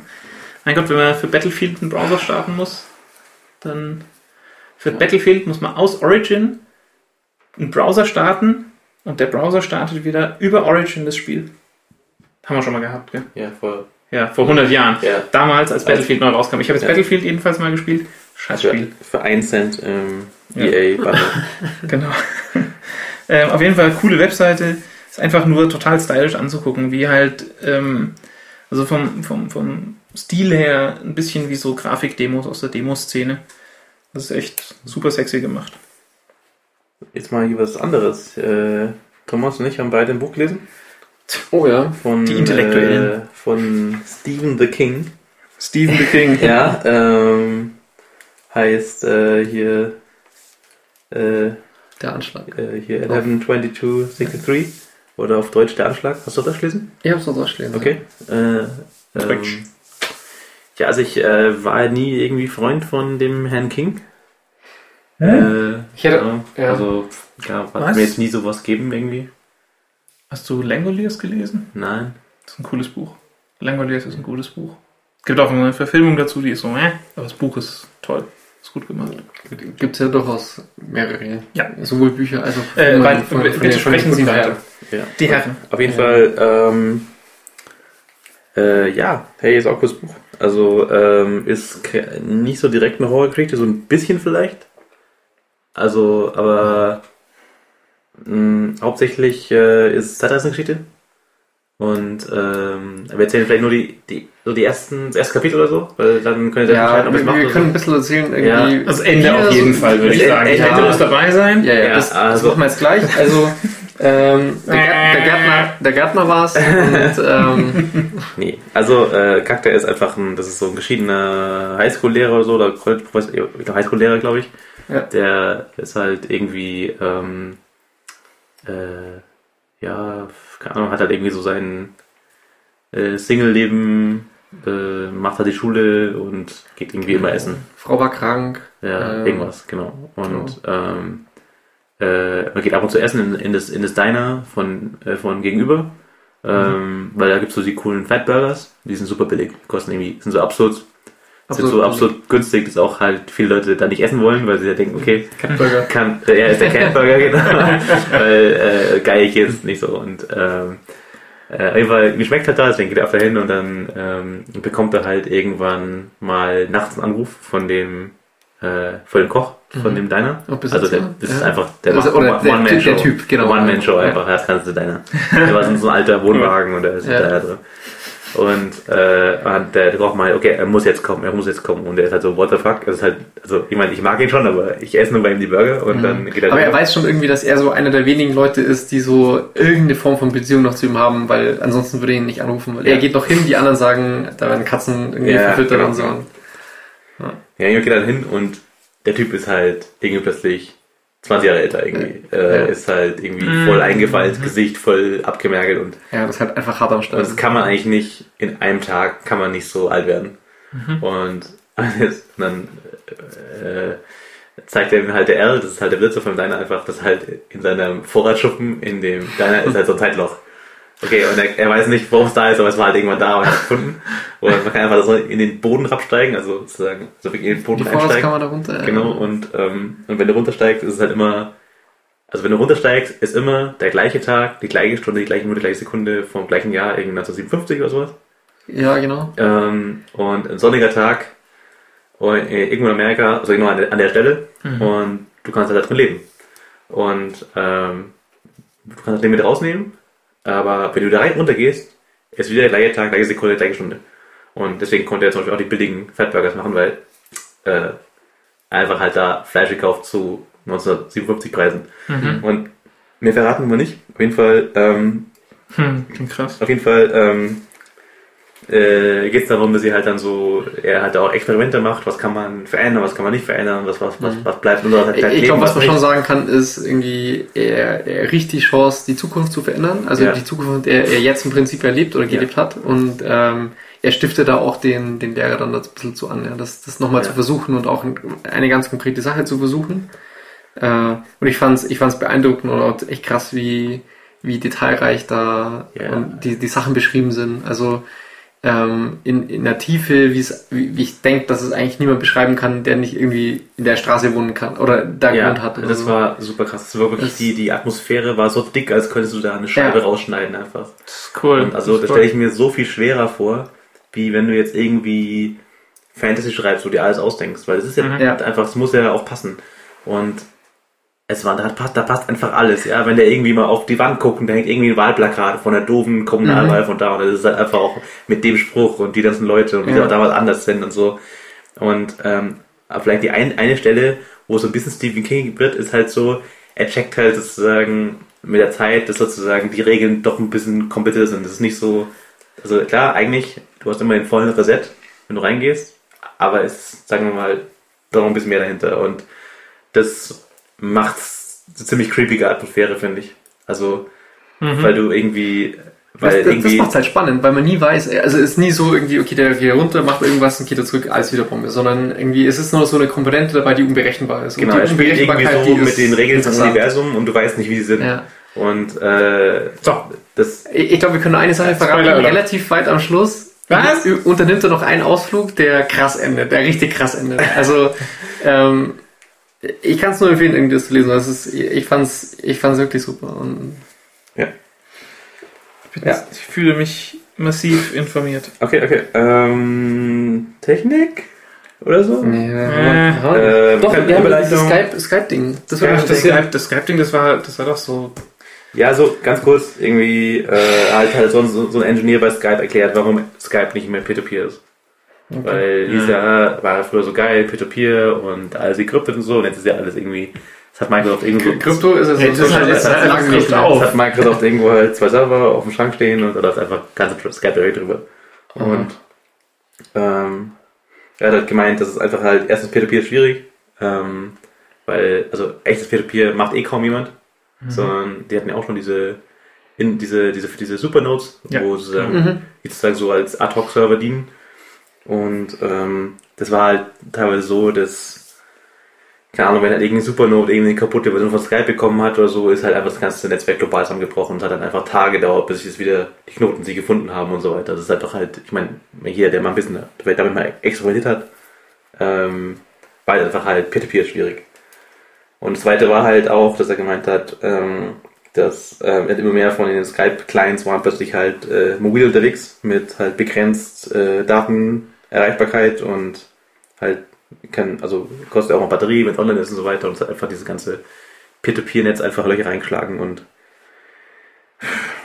mein Gott, wenn man für Battlefield einen Browser starten muss, dann für Battlefield muss man aus Origin einen Browser starten und der Browser startet wieder über Origin das Spiel. Haben wir schon mal gehabt, gell? ja, voll. Ja, vor 100 Jahren. Ja. Damals, als Battlefield neu rauskam. Ich habe jetzt Ja. Battlefield jedenfalls mal gespielt. Scheiß Spiel. für 1 Cent ähm, Ja. EA Bundle. Genau. Ähm, auf jeden Fall coole Webseite. Ist einfach nur total stylisch anzugucken, wie halt, ähm, also vom, vom, vom Stil her ein bisschen wie so Grafikdemos aus der Demoszene. Das ist echt super sexy gemacht. Jetzt mal hier was anderes. Äh, Thomas und ich haben beide ein Buch gelesen. Oh ja. Von, Die Intellektuellen. Äh, von Stephen the King. Stephen the King. Ja, ähm, heißt äh, hier, äh, Der Anschlag. äh, hier 112263 oder auf Deutsch der Anschlag. Hast du das gelesen? Ich hab's noch durchgelesen. Okay. Äh, ähm, ja, also ich äh, war nie irgendwie Freund von dem Herrn King. Äh, Ich hätte- ja, ja. Also, ja, hat Was? mir jetzt nie sowas geben irgendwie. Hast du Langoliers gelesen? Nein. Das ist ein cooles Buch. Langoliers ist ein gutes Buch. Es gibt auch eine Verfilmung dazu, die ist so, äh, aber das Buch ist toll. Ist gut gemacht. Gibt's ja durchaus mehrere. Ja. Sowohl Bücher als auch Äh, weit- von- von bitte sprechen Sie weiter. Ja. Die Herren. Auf jeden Ja. Fall, ähm, äh, ja, hey, ist auch cooles Buch. Also, ähm, ist nicht so direkt eine Horrorgeschichte, so ein bisschen vielleicht. Also, aber mh, hauptsächlich äh, ist Zeitreisengeschichte. Und ähm, wir erzählen vielleicht nur die, die, so die ersten, das erste Kapitel oder so, weil dann könnt ihr Ja, entscheiden, ob wir, es macht wir können so. ein bisschen erzählen, irgendwie. Also Ende Hier auf jeden so- Fall, würde ich Ja, sagen. Ich ja. hätte muss dabei sein. Ja, ja, Ja, das, das also- machen wir jetzt gleich. Also, ähm, der, Gär- der Gärtner, der Gärtner war's und, ähm, Nee, also äh, Charakter ist einfach ein, das ist so ein geschiedener Highschool-Lehrer oder so, oder Highschool-Lehrer, glaube ich. Ja. Der ist halt irgendwie, ähm, äh, ja, keine Ahnung, hat halt irgendwie so sein äh, Single-Leben, äh, macht halt die Schule und geht irgendwie immer essen. Frau war krank. Ja, Ähm, irgendwas, genau. Und ähm, äh, man geht ab und zu essen in, in, das, in das Diner von, äh, von gegenüber. Ähm, Weil da gibt's so die coolen Fat Burgers, die sind super billig, kosten irgendwie, sind so absurd, Absolut so absolut günstig, dass auch halt viele Leute da nicht essen wollen, weil sie ja denken, okay, Catburger. kann, äh, er ist der Catburger, genau, weil äh, geil jetzt nicht so und ähm, äh, auf jeden Fall, mir schmeckt halt da, deswegen geht er öfter hin und dann ähm, bekommt er halt irgendwann mal nachts einen Anruf von dem äh, von dem Koch, von Mhm. dem Diner. Also der, das ist ja. einfach der Also, oder der One-Man-Show. Der Typ, genau. One-Man-Show Ja. einfach, das kannst du Diner. Der war so ein alter Wohnwagen und der ist Ja. da drin. Und, äh, und der, Koch meint, okay, er muss jetzt kommen, er muss jetzt kommen. Und der ist halt so, what the fuck? Ist halt, also ich meine, ich mag ihn schon, aber ich esse nur bei ihm die Burger und dann geht er Mhm. Aber er weiß schon irgendwie, dass er so einer der wenigen Leute ist, die so irgendeine Form von Beziehung noch zu ihm haben, weil ansonsten würde er ihn nicht anrufen. Weil Ja. er geht noch hin, die anderen sagen, da werden Katzen irgendwie Ja, verfüttert genau. und so. Ja, ich geht dann hin und der Typ ist halt irgendwie plötzlich 20 Jahre älter irgendwie. Äh, Ja. Ist halt irgendwie Mhm. voll eingefallen, Gesicht voll abgemergelt und, Ja, das ist halt einfach hart am und Start. das kann man eigentlich nicht, in einem Tag kann man nicht so alt werden. Und alles, und dann äh, zeigt er ihm halt der Erl, das ist halt der Blitzer von Diner einfach, das halt in seinem Vorratsschuppen in dem Diner ist halt so ein Zeitloch. Okay, und er, er weiß nicht, warum es da ist, aber es war halt irgendwann da und er hat es gefunden. Und man kann einfach so in den Boden absteigen, also sozusagen so wirklich in den Boden Die einsteigen. Vorratskammer darunter. ja. Genau, und, ähm, und wenn du runtersteigst, ist es halt immer, also wenn du runtersteigst, ist immer der gleiche Tag, die gleiche Stunde, die gleiche Minute, die gleiche Sekunde vom gleichen Jahr, irgendwie 1957 oder sowas. Ja, genau. Ähm, und ein sonniger Tag und, äh, irgendwo in Amerika, also genau an der, an der Stelle, und du kannst halt da drin leben. Und ähm, du kannst das Leben mit rausnehmen, aber wenn du da rein runter gehst, ist wieder der gleiche Tag, gleiche Sekunde, gleiche Stunde. Und deswegen konnte er zum Beispiel auch die billigen Fatburgers machen, weil äh, einfach halt da Fleisch gekauft zu 1957 Preisen. Und mehr verraten wir nicht. Auf jeden Fall, ähm, Hm, krass. auf jeden Fall ähm, äh, geht es darum, dass sie halt dann so, er halt auch Experimente macht, was kann man verändern, was kann man nicht verändern, was, was, was, was bleibt nur halt Ich, glaube, was man schon sagen kann, ist irgendwie, er, er riecht die Chance, die Zukunft zu verändern. Also Ja. die Zukunft, der er jetzt im Prinzip erlebt oder gelebt hat. Und ähm, er stiftet da auch den, den Lehrer dann das ein bisschen zu an, ja, das, das nochmal Ja. zu versuchen und auch eine ganz konkrete Sache zu versuchen. Äh, und ich fand's, ich fand's beeindruckend und auch echt krass, wie, wie detailreich da Ja. die, die Sachen beschrieben sind. Also ähm, in, in der Tiefe, wie's, wie, wie ich denke, dass es eigentlich niemand beschreiben kann, der nicht irgendwie in der Straße wohnen kann oder da ja, gewohnt hat. das so. war super krass. Das war wirklich Das- die, die Atmosphäre war so dick, als könntest du da eine Scheibe Ja. rausschneiden einfach. Das ist cool. Und also das stelle ich mir so viel schwerer vor, wie wenn du jetzt irgendwie Fantasy schreibst, wo dir alles ausdenkst, weil das ist ja, Mhm. Ja. einfach, es muss ja auch passen. Und es war, da passt, da passt einfach alles, ja. Wenn der irgendwie mal auf die Wand guckt und da hängt irgendwie ein Wahlplakat von der doofen Kommunalwahl von da und das ist halt einfach auch mit dem Spruch und die ganzen Leute und wie Ja. sie auch damals anders sind und so. Und ähm, vielleicht die ein, eine Stelle, wo so ein bisschen Stephen King wird, ist halt so, er checkt halt sozusagen mit der Zeit, dass sozusagen die Regeln doch ein bisschen komplizierter sind. Das ist nicht so, also klar, eigentlich, du hast immer den vollen Reset, wenn du reingehst, aber es ist, sagen wir mal, doch ein bisschen mehr dahinter und das macht's eine ziemlich creepige Atmosphäre, finde ich. Also, weil du irgendwie, weil Das, das, das macht halt spannend, weil man nie weiß, also es ist nie so irgendwie, okay, der geht runter, macht irgendwas und geht er zurück, alles wieder Bombe, sondern irgendwie ist es nur so eine Komponente dabei, die unberechenbar ist. Und genau, die er spielt irgendwie so die ist mit den Regeln des. Universums und du weißt nicht, wie sie sind. Ja. Und äh, So. das Ich, ich glaube, wir können eine Sache verraten, relativ weit am Schluss. Was? Unternimmt er noch einen Ausflug, der krass endet, der richtig krass endet. Also, ähm, ich kann es nur empfehlen, irgendwie das zu lesen. Das ist, ich fand's, ich fand's wirklich super. Und ja. Ich, Ja. jetzt, ich fühle mich massiv informiert. Okay, okay. Ähm, Technik oder so? nee, Äh, äh, Doch, wir haben Überleitung. dieses Skype, Skype-Ding. Das Ja, das das. Skype, das Skype-Ding, das war, das war doch so. Ja, so ganz kurz irgendwie äh, halt halt so, so ein Engineer bei Skype erklärt, warum Skype nicht mehr Peer-to-Peer ist. Weil hieß ja, war ja früher so geil, Peer-to-Peer und alles gekryptet und so, und jetzt ist ja alles irgendwie, das hat Microsoft irgendwo Krypto ist es Hey, das halt- das ist halt lange nicht. Das hat Microsoft irgendwo halt zwei Server auf dem Schrank stehen und da läuft einfach ganze Skype direkt drüber. Und ähm, er hat halt gemeint, das ist einfach halt, erstens Peer-to-Peer ist schwierig, ähm, weil, also echtes Peer-to-Peer macht eh kaum jemand, sondern die hatten ja auch schon diese, in diese, diese, diese Supernodes, Ja. wo sozusagen, Mhm. die sozusagen so als Ad-Hoc-Server dienen. Und ähm, das war halt teilweise so, dass, keine Ahnung, wenn halt irgendein Supernode irgendwie eine kaputte Version von Skype bekommen hat oder so, ist halt einfach das ganze Netzwerk global zusammengebrochen und hat dann einfach Tage gedauert, bis sich jetzt wieder die Knoten sie gefunden haben und so weiter. Das ist einfach halt, ich meine, jeder, der mal ein bisschen damit mal experimentiert hat, ähm, war halt einfach halt Peer-to-Peer schwierig. Und das zweite war halt auch, dass er gemeint hat, ähm, dass ähm, immer mehr von den Skype-Clients waren plötzlich halt äh, mobil unterwegs mit halt begrenzt äh, Datenerreichbarkeit und halt kann, also kostet auch mal Batterie, wenn es online ist und so weiter und es hat einfach dieses ganze Peer-to-Peer-Netz einfach Löcher reingeschlagen und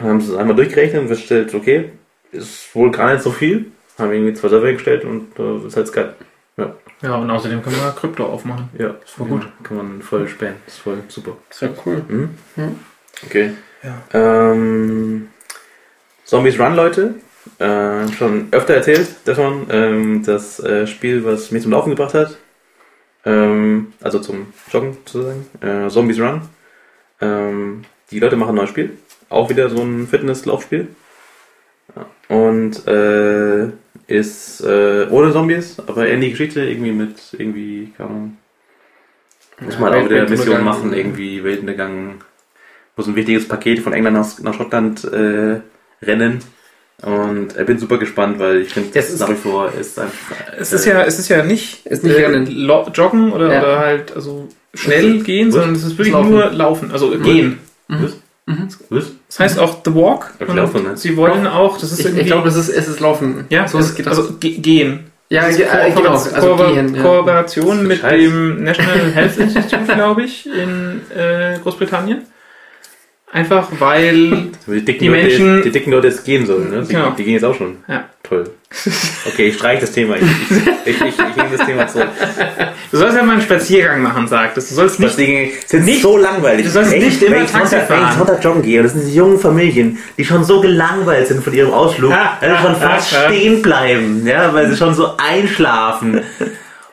haben sie es einmal durchgerechnet und festgestellt, okay, ist wohl gar nicht so viel. Haben irgendwie zwei Server gestellt und äh, ist halt Skype. Ja, Ja, und außerdem können wir Krypto aufmachen. ja, ist voll gut. Kann man voll spähen. Ist voll super. Das wäre cool. Mhm. Mhm. Okay. Ja. Ähm, Zombies Run, Leute. Äh, schon öfter erzählt davon. Ähm, das äh, Spiel, was mich zum Laufen gebracht hat. Ähm, also zum Joggen sozusagen. Äh, Zombies Run. Ähm, die Leute machen ein neues Spiel. Auch wieder so ein Fitness-Laufspiel. Und äh, ist äh, ohne Zombies, aber ähnliche Geschichte, irgendwie mit irgendwie, keine Ahnung. Muss man Ja, auch wieder. Mission machen, irgendwie Weltuntergang muss ein wichtiges Paket von England nach, nach Schottland äh, rennen. Und ich bin super gespannt, weil ich finde, Das nach wie vor ist einfach. Es ist ja, es ist ja nicht, Ist nicht äh, joggen oder, Ja. oder halt also schnell gehen, Was? sondern es ist wirklich Laufen. nur laufen, also gehen. Was? Was? Das heißt auch The Walk. Aber ich Und laufe nicht. Sie wollen auch, das ist Ich, irgendwie. ich glaube, es ist, es ist Laufen. ja, so es, geht also ge gehen. ja, äh, genau. Kooperation- Also gehen. Ja. Kooperation mit Scheiß. dem National Health Institute, glaube ich, in äh, Großbritannien. Einfach weil Die dicken, Die Leute, Menschen- die dicken Leute jetzt gehen sollen, ne? Die, Genau. die gehen jetzt auch schon. Ja. Toll. Okay, ich streiche das Thema. Ich, ich, ich, ich, nehme das Thema zurück. du sollst ja mal einen Spaziergang machen, sagtest. Du sollst nicht sind Nicht- so langweilig. du sollst Wenn nicht ich- immer Taxi Sonntag, wenn ich fahren. Sonntag joggen gehe das sind diese jungen Familien, die schon so gelangweilt sind von ihrem Ausflug, Ah, dass sie schon ah, fast ah, ah. stehen bleiben, ja, weil sie schon so einschlafen.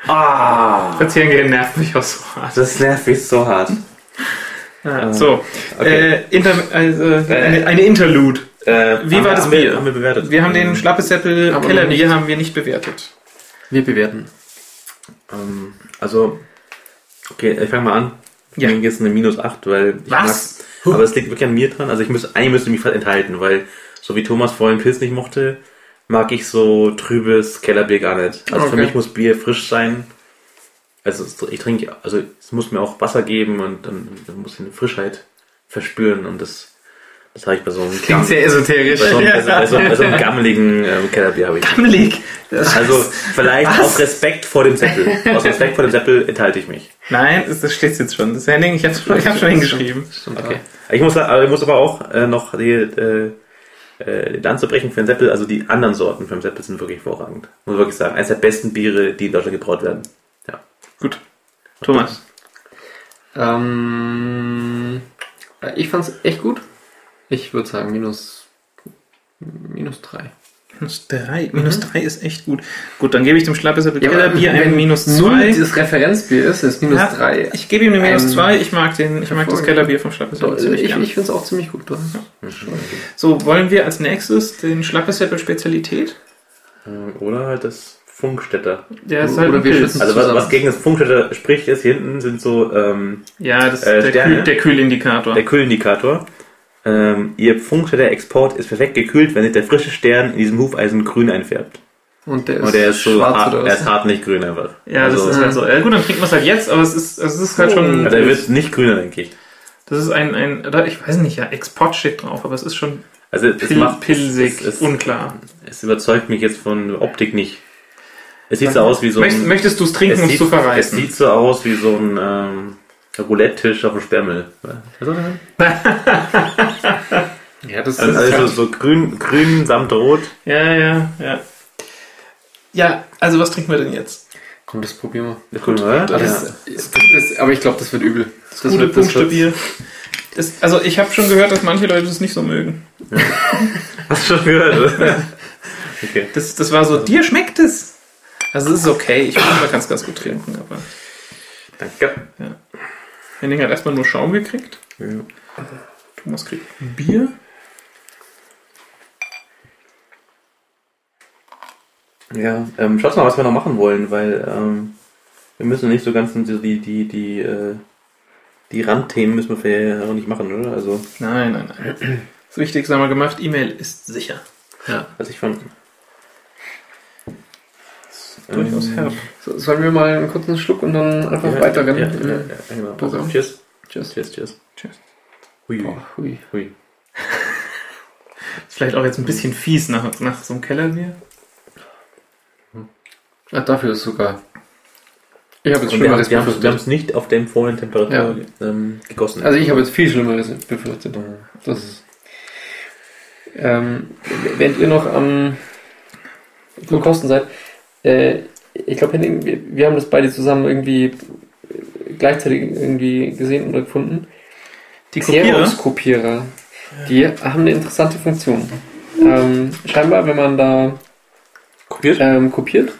Ah, spazieren gehen, nervt mich auch so hart. das nervt mich so hart. Ja, so, okay. äh, inter, also, eine, eine Interlude. Äh, Wie haben war wir- das Bier? Haben wir bewertet. Wir haben den Schlappesäppel Aber noch Kellerbier nicht. haben wir nicht bewertet. Wir bewerten. Ähm, also, okay, ich fange mal an. Ja. Mir jetzt eine minus 8, weil ich Was? mag, aber es liegt wirklich an mir dran. Also ich müsste, eigentlich müsste ich mich fast enthalten, weil so wie Thomas vorhin Pilz nicht mochte, mag ich so trübes Kellerbier gar nicht. Also für Okay. mich muss Bier frisch sein. Also es- ich trinke, also es muss mir auch Wasser geben und dann, dann muss ich eine Frischheit verspüren und das Das habe ich bei so einem, Klingt Gamm- sehr esoterisch. bei so einem, bei so, bei so, bei so einem gammeligen ähm, Kellerbier habe ich. Gammelig. Das- Also vielleicht Was? aus Respekt vor dem Zettel. Aus Respekt vor dem Zettel enthalte ich mich. Nein, das, steht jetzt schon. Das Henning, ich hab's, ich hab's schon hingeschrieben. Okay. Ich muss, aber- ich muss aber auch äh, noch die, äh, äh, Lanze brechen für den Seppel. Also die anderen Sorten für den Seppel sind wirklich hervorragend. Muss wirklich sagen. Eines der besten Biere, die in Deutschland gebraut werden. Ja. Gut. Thomas. Ähm, ich fand's echt gut. Ich würde sagen minus minus drei. Minus drei. Minus drei ist echt gut. Gut, dann gebe ich dem Schlappes Keller Bier wenn ein Minus null zwei. das Referenzbier ist, ist minus Ja, drei. Ich gebe ihm eine Minus Ähm, zwei. Ich mag den, ich mag das. Kellerbier vom Schlappes Doch, ziemlich ich ich finde es auch ziemlich gut. Doch. So, wollen wir als nächstes den Schlappesäppel Spezialität? Ähm, Oder halt das Funkstätter. Der ist Oder halt ein wir schützen- Also was, was gegen das Funkstätter spricht, ist hier hinten sind so ähm, Ja, das ist Äh, der. Kühl, der Kühlindikator. der Kühlindikator. Ähm, ihr Funkstätter Export ist perfekt gekühlt, wenn sich der frische Stern in diesem Hufeisen grün einfärbt. Und der ist, Und der ist so schwarz hart, oder er ist hart nicht grün einfach. ja, das also, ist halt so. Ja, gut, dann trinken wir es halt jetzt, aber es ist, es ist halt schon. also er wird nicht grüner, denke ich. Das ist ein, ein, oder ich weiß nicht, ja, Export steht drauf, aber es ist schon Also es pil macht pilsig, es, es, unklar. es überzeugt mich jetzt von der Optik nicht. Es sieht so aus wie so ein, möchtest du es trinken, es um es zu es verreißen? sieht so aus wie so ein ähm, Roulette-Tisch auf dem Sperrmüll. Also, Ja, das also, ist also so grün, grün samt rot. Ja, ja, ja. Ja, also was trinken wir denn jetzt? Komm, das probieren wir. Das grün, oder? Das, Ja. das, aber ich glaube, das wird übel. Das, Gute wird, das wird, Punktbier. Das, also ich habe schon gehört, dass manche Leute das nicht so mögen. Hast du schon gehört, oder? Okay. Das, das war so, dir schmeckt es. Also es ist okay, ich finde, man kann es ganz gut trinken, aber Danke. Henning hat erstmal nur Schaum gekriegt. Ja. Thomas kriegt Bier. Ja, ähm, schaut mal, was wir noch machen wollen, weil ähm, wir müssen nicht so ganz die, die, die, äh, die Randthemen müssen wir ja auch nicht machen, oder? Also, Nein, nein, nein. Das Wichtigste haben wir gemacht, E-Mail ist sicher. ja. was ich fand. Durchaus herb. So, sollen wir mal einen kurzen Schluck und dann einfach Ja, weiterrennen? Ja, ja, ja, genau. Also, cheers. Tschüss. Cheers, cheers. Cheers. Hui, Boah, hui. hui. Ist vielleicht auch jetzt ein bisschen fies nach, nach so einem Kellerbier. Ah, dafür ist sogar. Ich habe jetzt Und wir haben Schlimmeres wir haben wir befürchtet. es nicht auf der empfohlenen Temperatur ähm, gegossen. Also ich habe jetzt viel Schlimmeres befürchtet. Das ist, ähm, während ihr noch am am Kosten seid, äh, ich glaube, wir, haben das beide zusammen irgendwie gleichzeitig irgendwie gesehen oder gefunden. Die Kopierer? Die haben eine interessante Funktion. Ähm, scheinbar, wenn man da Kopiert? ähm, kopiert,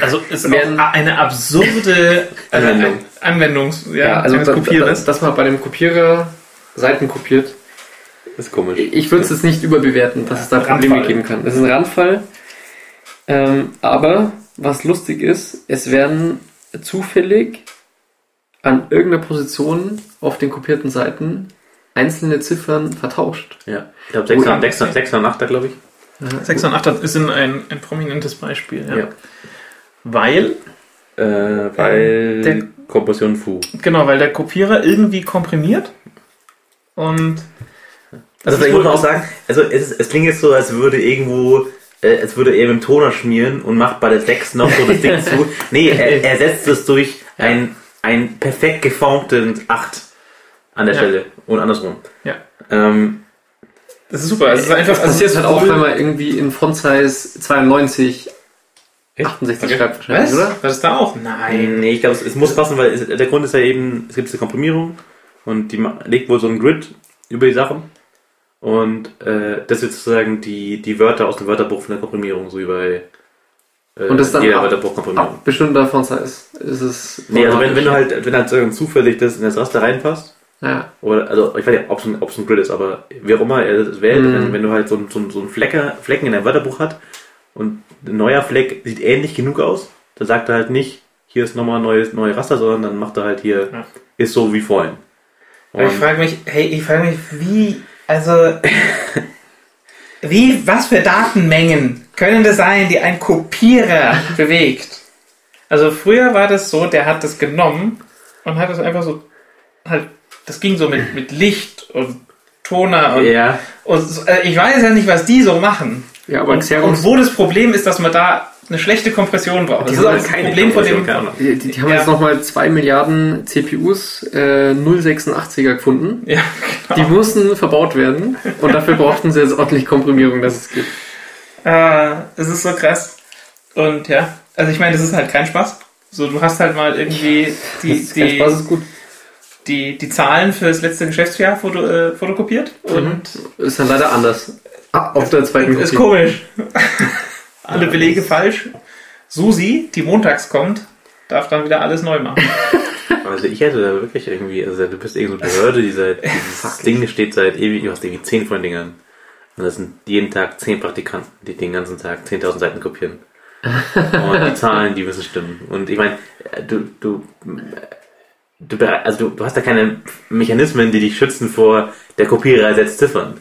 Also ist Werden- eine absurde Anwendung. äh, Anwendungs ja, ja, also eines da, Kopierers. da, dass man bei dem Kopierer Seiten kopiert, Das ist komisch. Ich würde es jetzt nicht überbewerten, dass es da Probleme Randfall. geben kann. Das ist ein Randfall. Ähm, aber was lustig ist, es werden zufällig an irgendeiner Position auf den kopierten Seiten einzelne Ziffern vertauscht. Ja. Ich glaube 6 Gut. 6 6 und 8 glaube ich. 6 und 8 ist ein, ein, prominentes Beispiel. Ja. Ja. Weil, Äh, weil Der- Kompression Fu. genau, weil der Kopierer irgendwie komprimiert und Also vielleicht muss man auch sagen, also es, es klingt jetzt so, als würde irgendwo, äh, als würde er mit dem Toner schmieren und macht bei der 6 noch so das Ding zu. Nee, er, er setzt es durch ein, ein perfekt geformten 8 an der Ja. Stelle und andersrum. ja, Ähm, das ist super. Es ist einfach Das passiert halt auch, wenn man irgendwie in Font-Size 92, Echt? 68 Okay. schreibt wahrscheinlich, Was? oder? Das da auch? Nein. nee, ich glaube, es, es muss passen, weil es, der Grund ist ja eben, es gibt diese Komprimierung und die legt wohl so ein Grid über die Sachen. Und äh, das ist sozusagen die, die Wörter aus dem Wörterbuch von der Komprimierung, so wie bei äh, Und das dann jeder ab- Wörterbuchkomprimierung. Ab bestimmter Font-Size ist es. Nee, also wenn, wenn du halt, wenn halt sozusagen zufällig das in das Raster reinpasst, Ja, oder, also ich weiß nicht, ob es ein, ob's ein Grid ist, aber wie auch immer er das wählt, Mhm. wenn, du halt so, ein- so, ein- so einen Flecker, Flecken in deinem Wörterbuch hat und ein neuer Fleck sieht ähnlich genug aus, dann sagt er halt nicht, hier ist nochmal ein neues, neue Raster, sondern dann macht er halt hier, Ja. ist so wie vorhin. Aber ich Und, frage mich, hey, ich frage mich, wie, also, wie, was für Datenmengen können das sein, die ein Kopierer bewegt? Also früher war das so, der hat das genommen und hat es einfach so, halt, das ging so mit, mit Licht und Toner und, Ja. und so- äh, ich weiß ja nicht, was die so machen. Ja, aber Und, Xerox, und wo das Problem ist, dass man da eine schlechte Kompression braucht. Das Die ist auch haben das keine Problem von dem. Die, die, die haben Ja. jetzt nochmal 2 Milliarden CPUs äh, 086er gefunden. Ja, Die mussten verbaut werden und dafür brauchten sie jetzt ordentlich Komprimierung, dass es geht. Äh, es ist so krass. Und ja, also ich meine, das ist halt kein Spaß. So, du hast halt mal irgendwie die, Das ist kein die, Spaß, ist gut. die, die Zahlen für das letzte Geschäftsjahr foto, äh, fotokopiert und Ist dann leider anders. Ah, auf der zweiten ist Kopie. komisch. Alle Belege falsch. Susi, die montags kommt, darf dann wieder alles neu machen. Also ich hätte da wirklich irgendwie, also du bist irgendeine Behörde, die seit, dieses Ding steht seit ewig, du hast irgendwie zehn von Dingern. Und das sind jeden Tag zehn Praktikanten, die den ganzen Tag 10.000 Seiten kopieren. Und die Zahlen, die müssen stimmen. Und ich meine, du, du, du, also du, du hast da keine Mechanismen, die dich schützen vor der Kopiererei setzt Ziffern.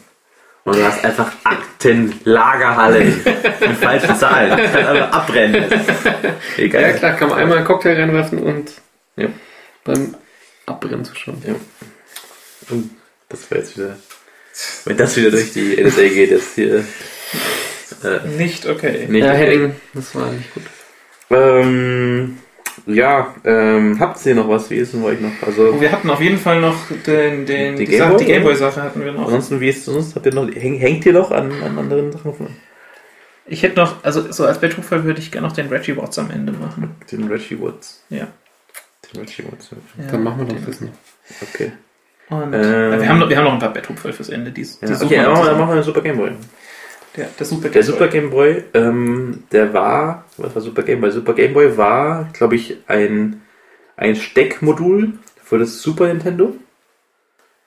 Und du hast einfach Aktenlagerhallen mit falschen Zahlen. Das kann einfach abbrennen. Egal. Ja klar, kann man einmal einen Cocktail reinwerfen und ja, beim Abbrennen zuschauen. Und das war jetzt wieder. Wenn das wieder durch die NSA geht, jetzt hier. Äh, Nicht okay. nicht ja, okay. Heading, das war nicht gut. Ähm, ja, ähm, habt ihr noch was? Wie ist denn bei euch noch? Also, Wir hatten auf jeden Fall noch den, den, Die die, Sache- Gameboy, die Gameboy-Sache hatten wir noch. ansonsten, wie ist es sonst? Habt ihr noch, häng, hängt ihr noch an, an anderen Sachen? Ich hätte noch, also so als Betrugfall würde ich gerne noch den Reggie Watts am Ende machen. Den Reggie Woods. Ja. Den Reggie Woods. ja Dann machen wir den- das noch. Okay. Und, Ähm. wir, haben noch, wir haben noch ein paar Betrugfall fürs Ende. Die, die Ja, okay, wir dann noch machen wir, den Super Game Boy. Der, der Super Der Game Super Boy. Game Boy, ähm, der war, was war Super Game Boy? Super Game Boy war, glaube ich, ein, ein Steckmodul für das Super Nintendo,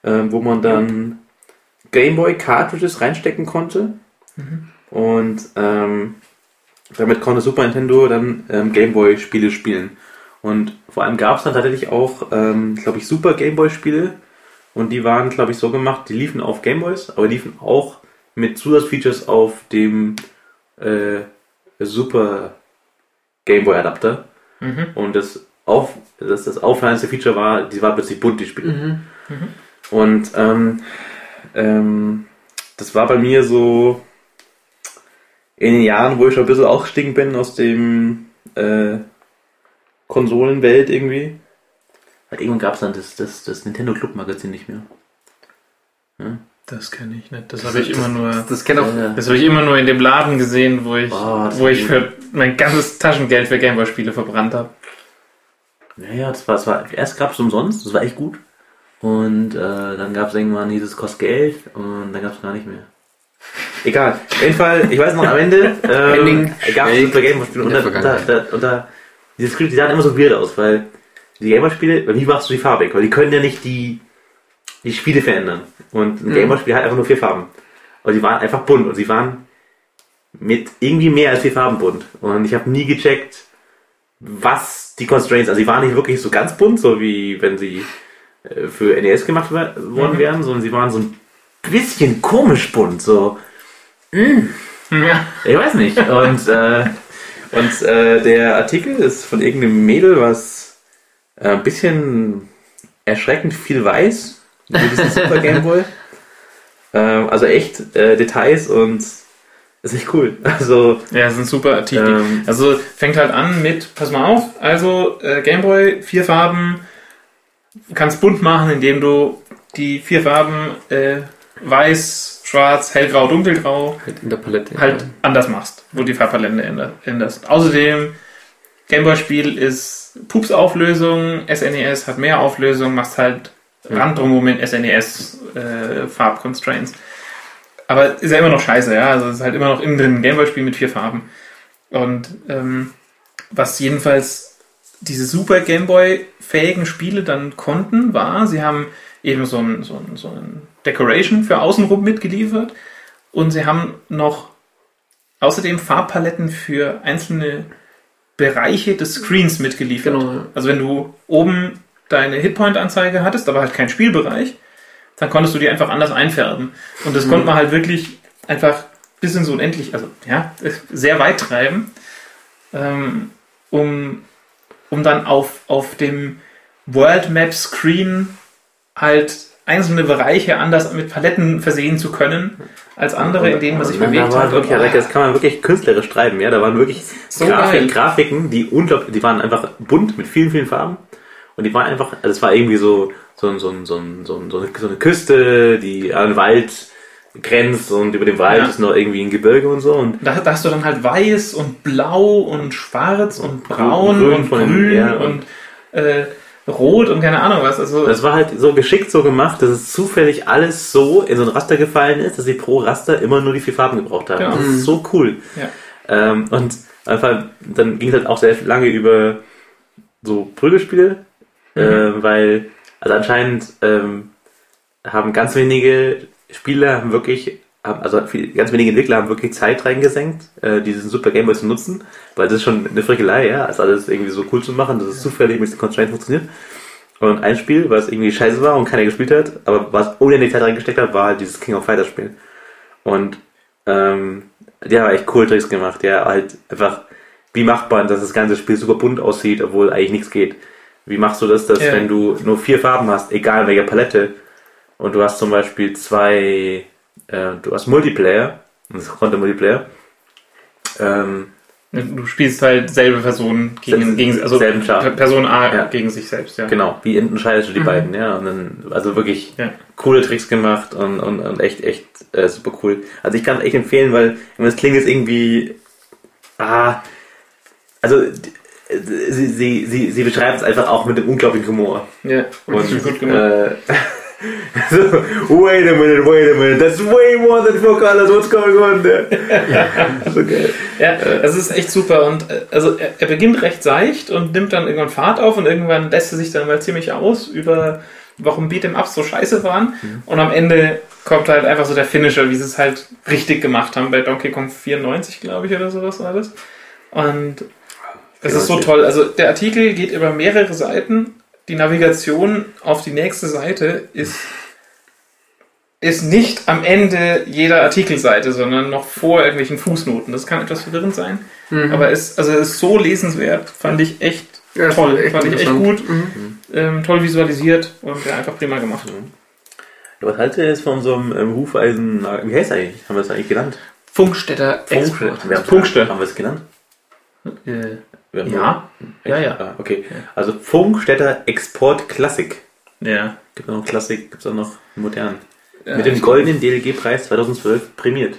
ähm, wo man dann Game Boy Cartridges reinstecken konnte. Und ähm, damit konnte Super Nintendo dann ähm, Game Boy Spiele spielen. Und vor allem gab es dann tatsächlich auch, ähm, glaube ich, Super Game Boy Spiele. Und die waren, glaube ich, so gemacht, die liefen auf Game Boys, aber liefen auch mit Zusatzfeatures auf dem äh, Super Game Boy Adapter. Mhm. Und das, auf, das, das auffallendste Feature war, die war plötzlich bunt, die Spiele. Mhm. Und ähm, ähm, das war bei mir so in den Jahren, wo ich schon ein bisschen ausgestiegen bin aus dem äh, Konsolenwelt irgendwie. Weil irgendwann gab es dann das, das, das Nintendo Club Magazin nicht mehr. Das kenne ich nicht. Das habe ich immer nur. Das. Ja. Das habe ich immer nur in dem Laden gesehen, wo ich, Oh, das wo ich für mein ganzes Taschengeld für Gameboy-Spiele verbrannt habe. Naja, das war, das war erst gab es umsonst, das war echt gut. Und äh, dann gab es irgendwann dieses kostet Geld und dann gab es gar nicht mehr. Egal. Auf jeden Fall, ich weiß noch am Ende ähm, gab es schwelgt Super Game Boy Spiele und in da, da, und da diese Screens, die sahen immer so weird aus, weil die Game Boy Spiele, wie machst du die farbig? Weil die können ja nicht die, die Spiele verändern. Und ein Mhm. Game Boy Spiel hat einfach nur vier Farben. Und die waren einfach bunt und sie waren mit irgendwie mehr als vier Farben bunt. Und ich habe nie gecheckt, was die Constraints, also sie waren nicht wirklich so ganz bunt, so wie wenn sie äh, für NES gemacht worden Mhm. wären, sondern sie waren so ein bisschen komisch bunt, so, Ja. ich weiß nicht. Und, äh, und äh, der Artikel ist von irgendeinem Mädel, was äh, ein bisschen erschreckend viel weiß über diesen Super Game Boy. Ähm, also echt äh, Details und ist echt cool. Also Ja, das ist ein super Artikel. Ähm. also fängt halt an mit, pass mal auf, also äh, Gameboy, vier Farben, du kannst bunt machen, indem du die vier Farben äh, weiß, schwarz, hellgrau, dunkelgrau Halt in der Palette. halt anders machst, wo die Farbpalette änder- änderst. Außerdem, Gameboy-Spiel ist Pups-Auflösung, SNES hat mehr Auflösung, machst halt Rand drumherum mit SNES-Farb-Constraints. Aber ist ja immer noch scheiße, ja. Also es ist halt immer noch innen drin ein Gameboy-Spiel mit vier Farben. Und ähm, was jedenfalls diese super Gameboy-fähigen Spiele dann konnten, war, sie haben eben so ein, so ein, so ein Decoration für außenrum mitgeliefert und sie haben noch außerdem Farbpaletten für einzelne Bereiche des Screens mitgeliefert. Genau. Also wenn du oben deine Hitpoint-Anzeige hattest, aber halt kein Spielbereich, dann konntest du die einfach anders einfärben. Und das konnte man halt wirklich einfach bis ins Unendlich, also ja, sehr weit treiben, ähm, um, um dann auf, auf dem World Map Screen halt einzelne Bereiche anders mit Paletten versehen zu können als andere, in denen man sich bewegt da war hat. wirklich, das kann man wirklich künstlerisch treiben, ja. Da waren wirklich So Grafik. Grafiken, die unglaublich, die waren einfach bunt mit vielen, vielen Farben. Und die waren einfach, also es war irgendwie so, so, so, so, so, so, eine, so eine Küste, die an den Wald grenzt und über dem Wald Ja. ist noch irgendwie ein Gebirge und so. Und da, da hast du dann halt weiß und blau und schwarz und braun grün und grün ja, und äh, rot und keine Ahnung was. Also das war halt so geschickt so gemacht, dass es zufällig alles so in so ein Raster gefallen ist, dass sie pro Raster immer nur die vier Farben gebraucht haben. Genau. Das ist so cool. ja. Ähm, und einfach, dann ging es halt auch sehr lange über so Prügelspiele, Mhm. äh, weil, also anscheinend ähm, haben ganz wenige Spieler haben wirklich, haben, also viel, ganz wenige Entwickler haben wirklich Zeit reingesenkt, äh, diesen Super Game Boy zu nutzen, weil das ist schon eine Frickelei, ja, also alles irgendwie so cool zu machen, dass es zufällig mit den Constraint funktioniert. Und ein Spiel, was irgendwie scheiße war und keiner gespielt hat, aber was unendlich Zeit reingesteckt hat, war halt dieses King of Fighters Spiel. Und ähm, die haben echt coole Tricks gemacht, ja, halt einfach, wie macht man, dass das ganze Spiel super bunt aussieht, obwohl eigentlich nichts geht. Wie machst du das, dass Ja. wenn du nur vier Farben hast, egal welche Palette, und du hast zum Beispiel zwei, äh, du hast Multiplayer, das konnte Multiplayer, ähm, Du spielst halt selbe Person gegen, gegen also. Person A Ja. gegen sich selbst, ja. Genau, wie entscheidest du die beiden, ja? Und dann, also wirklich Ja. coole Tricks gemacht und, und, und echt, echt äh, super cool. Also ich kann es echt empfehlen, weil das klingt jetzt irgendwie, ah, also sie, sie, sie, sie beschreibt es einfach auch mit dem unglaublichen Humor. Ja, Und, das ist gut gemacht. äh, so, wait a minute, wait a minute, that's way more than four colors, what's going on there? so geil. Ja, es ist echt super und äh, also er, er beginnt recht seicht und nimmt dann irgendwann Fahrt auf und irgendwann lässt er sich dann mal ziemlich aus über warum Beat'em Ups so scheiße waren und am Ende kommt halt einfach so der Finisher, wie sie es halt richtig gemacht haben bei Donkey Kong 94, glaube ich, oder sowas war das. Es ist so 94. toll. Also der Artikel geht über mehrere Seiten. Die Navigation auf die nächste Seite ist, ist nicht am Ende jeder Artikelseite, sondern noch vor irgendwelchen Fußnoten. Das kann etwas verwirrend sein. Aber es, also es ist so lesenswert, fand ich echt Ja, toll. echt fand ich echt gut. Ähm, toll visualisiert und ja, einfach prima gemacht. Was haltet ihr jetzt von unserem ähm, Hufeisen, wie heißt er eigentlich? Haben wir das eigentlich genannt? Funkstätter Export. Funkstätter. Haben wir es genannt? Äh, Ja, ja, ja. Ah, okay. Also Funkstätter Export Classic. Ja. Gibt es noch Classic, gibt es auch noch modern. Ja, Mit dem goldenen DLG-Preis 2012 prämiert.